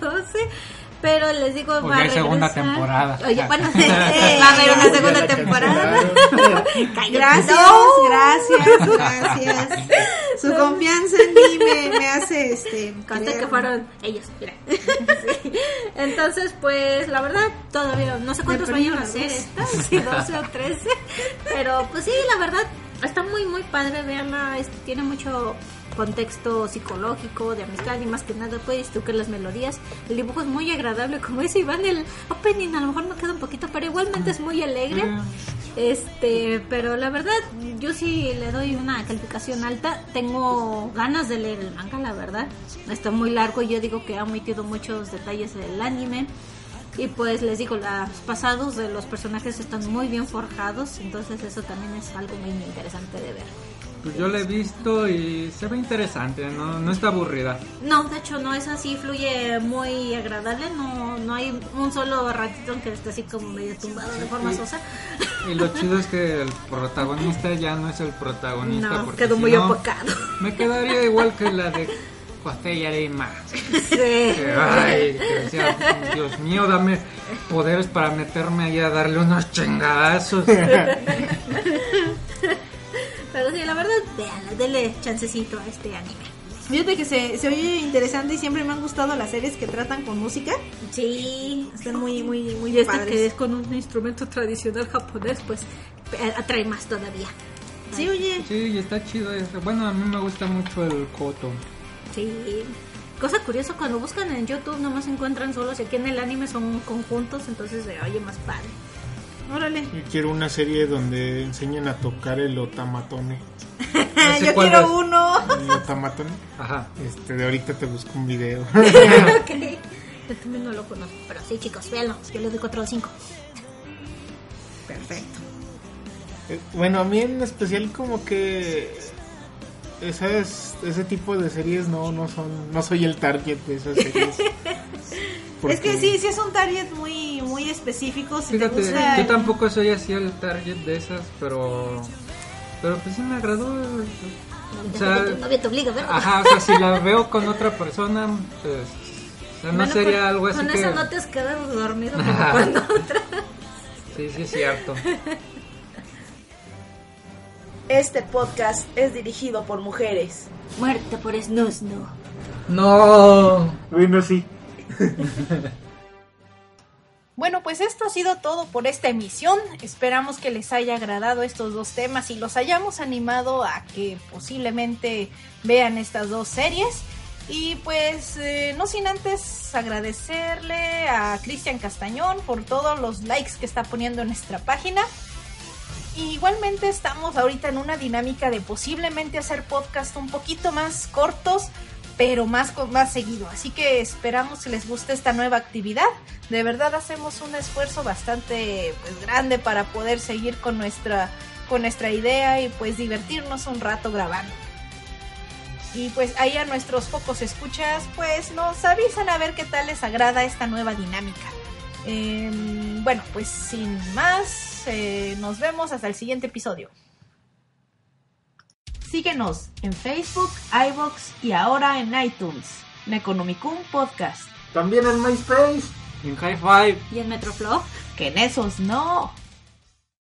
12, pero les digo, O va a segunda temporada. Oye, bueno, va a haber una segunda temporada. Gracias, gracias, gracias. Su confianza en mí me, me hace este. Conté creer. que fueron ellos, mira. Sí. Entonces, pues la verdad, todavía no sé cuántos vayan a vez. estas, si 12 o 13. Pero pues sí, la verdad, está muy, muy padre verla. Este, tiene mucho contexto psicológico, de amistad y más que nada, tú que las melodías. El dibujo es muy agradable, como dice Iván, el opening a lo mejor me queda un poquito, pero igualmente es muy alegre. Este, pero la verdad, yo sí le doy una calificación alta. Tengo ganas de leer el manga, la verdad. Está muy largo y yo digo que ha omitido muchos detalles del anime. Y pues les digo, los pasados de los personajes están muy bien forjados, entonces eso también es algo muy interesante de ver. Pues yo la he visto y se ve interesante, no, no está aburrida. No, de hecho no es así, fluye muy agradable, no, no hay un solo ratito en que esté así como medio tumbado de forma sosa. Y lo chido es que el protagonista ya no es el protagonista. No, porque quedó si muy no, opacado. Me quedaría igual que la de José Yarima. Sí. Que, Ay, Dios mío, dame poderes para meterme allá a darle unos chingadazos. Pero sí, la verdad, véanla, denle chancecito a este anime. Fíjate que se, se oye interesante y siempre me han gustado las series que tratan con música. Sí, Están muy, muy, muy y esta padres. que es con un instrumento tradicional japonés, pues eh, atrae más todavía. Sí, oye. Sí, y está chido. eso. Bueno, a mí me gusta mucho el coto. Sí. Cosa curiosa, cuando buscan en YouTube nomás encuentran solos y aquí en el anime son conjuntos, entonces se oye más padre. Órale. Yo quiero una serie donde enseñen a tocar el otamatone. sé Yo quiero es. uno. El otamatone. Ajá. Este, de ahorita te busco un video. ok. Yo también no lo conozco, pero sí, chicos, véanlo. Yo le doy 4 o 5. Perfecto. Eh, Bueno, a mí en especial como que esas, ese tipo de series no, no son, no soy el target de esas series. Es que sí, sí es un target muy, muy específico. Si Fíjate, te gusta. yo tampoco soy así el target de esas, pero. Pero pues sí me agradó. O sea, tu novio te obliga a verlo. ajá, o sea, si la veo con otra persona, pues. O sea, no Bueno, sería con- algo así Con que. eso no te has quedado dormido como cuando otra. Sí, sí, es cierto. Este podcast es dirigido por mujeres. Muerte por snus, no. No. Bueno, sí. Bueno, pues esto ha sido todo por esta emisión. Esperamos que les haya agradado estos dos temas y los hayamos animado a que posiblemente vean estas dos series. Y pues eh, no sin antes agradecerle a Cristian Castañón por todos los likes que está poniendo en nuestra página. Igualmente estamos ahorita en una dinámica de posiblemente hacer podcast un poquito más cortos, pero más, más seguido. Así que esperamos que les guste esta nueva actividad. De verdad hacemos un esfuerzo bastante pues, grande para poder seguir con nuestra, con nuestra idea y pues divertirnos un rato grabando. Y pues ahí a nuestros pocos escuchas, pues nos avisan a ver qué tal les agrada esta nueva dinámica. Em, bueno, pues sin más, eh, nos vemos hasta el siguiente episodio. Síguenos en Facebook, iBox y ahora en iTunes. Neconomicum Podcast. También en MySpace. En High Five. ¿Y el Metroflow? Que en esos no.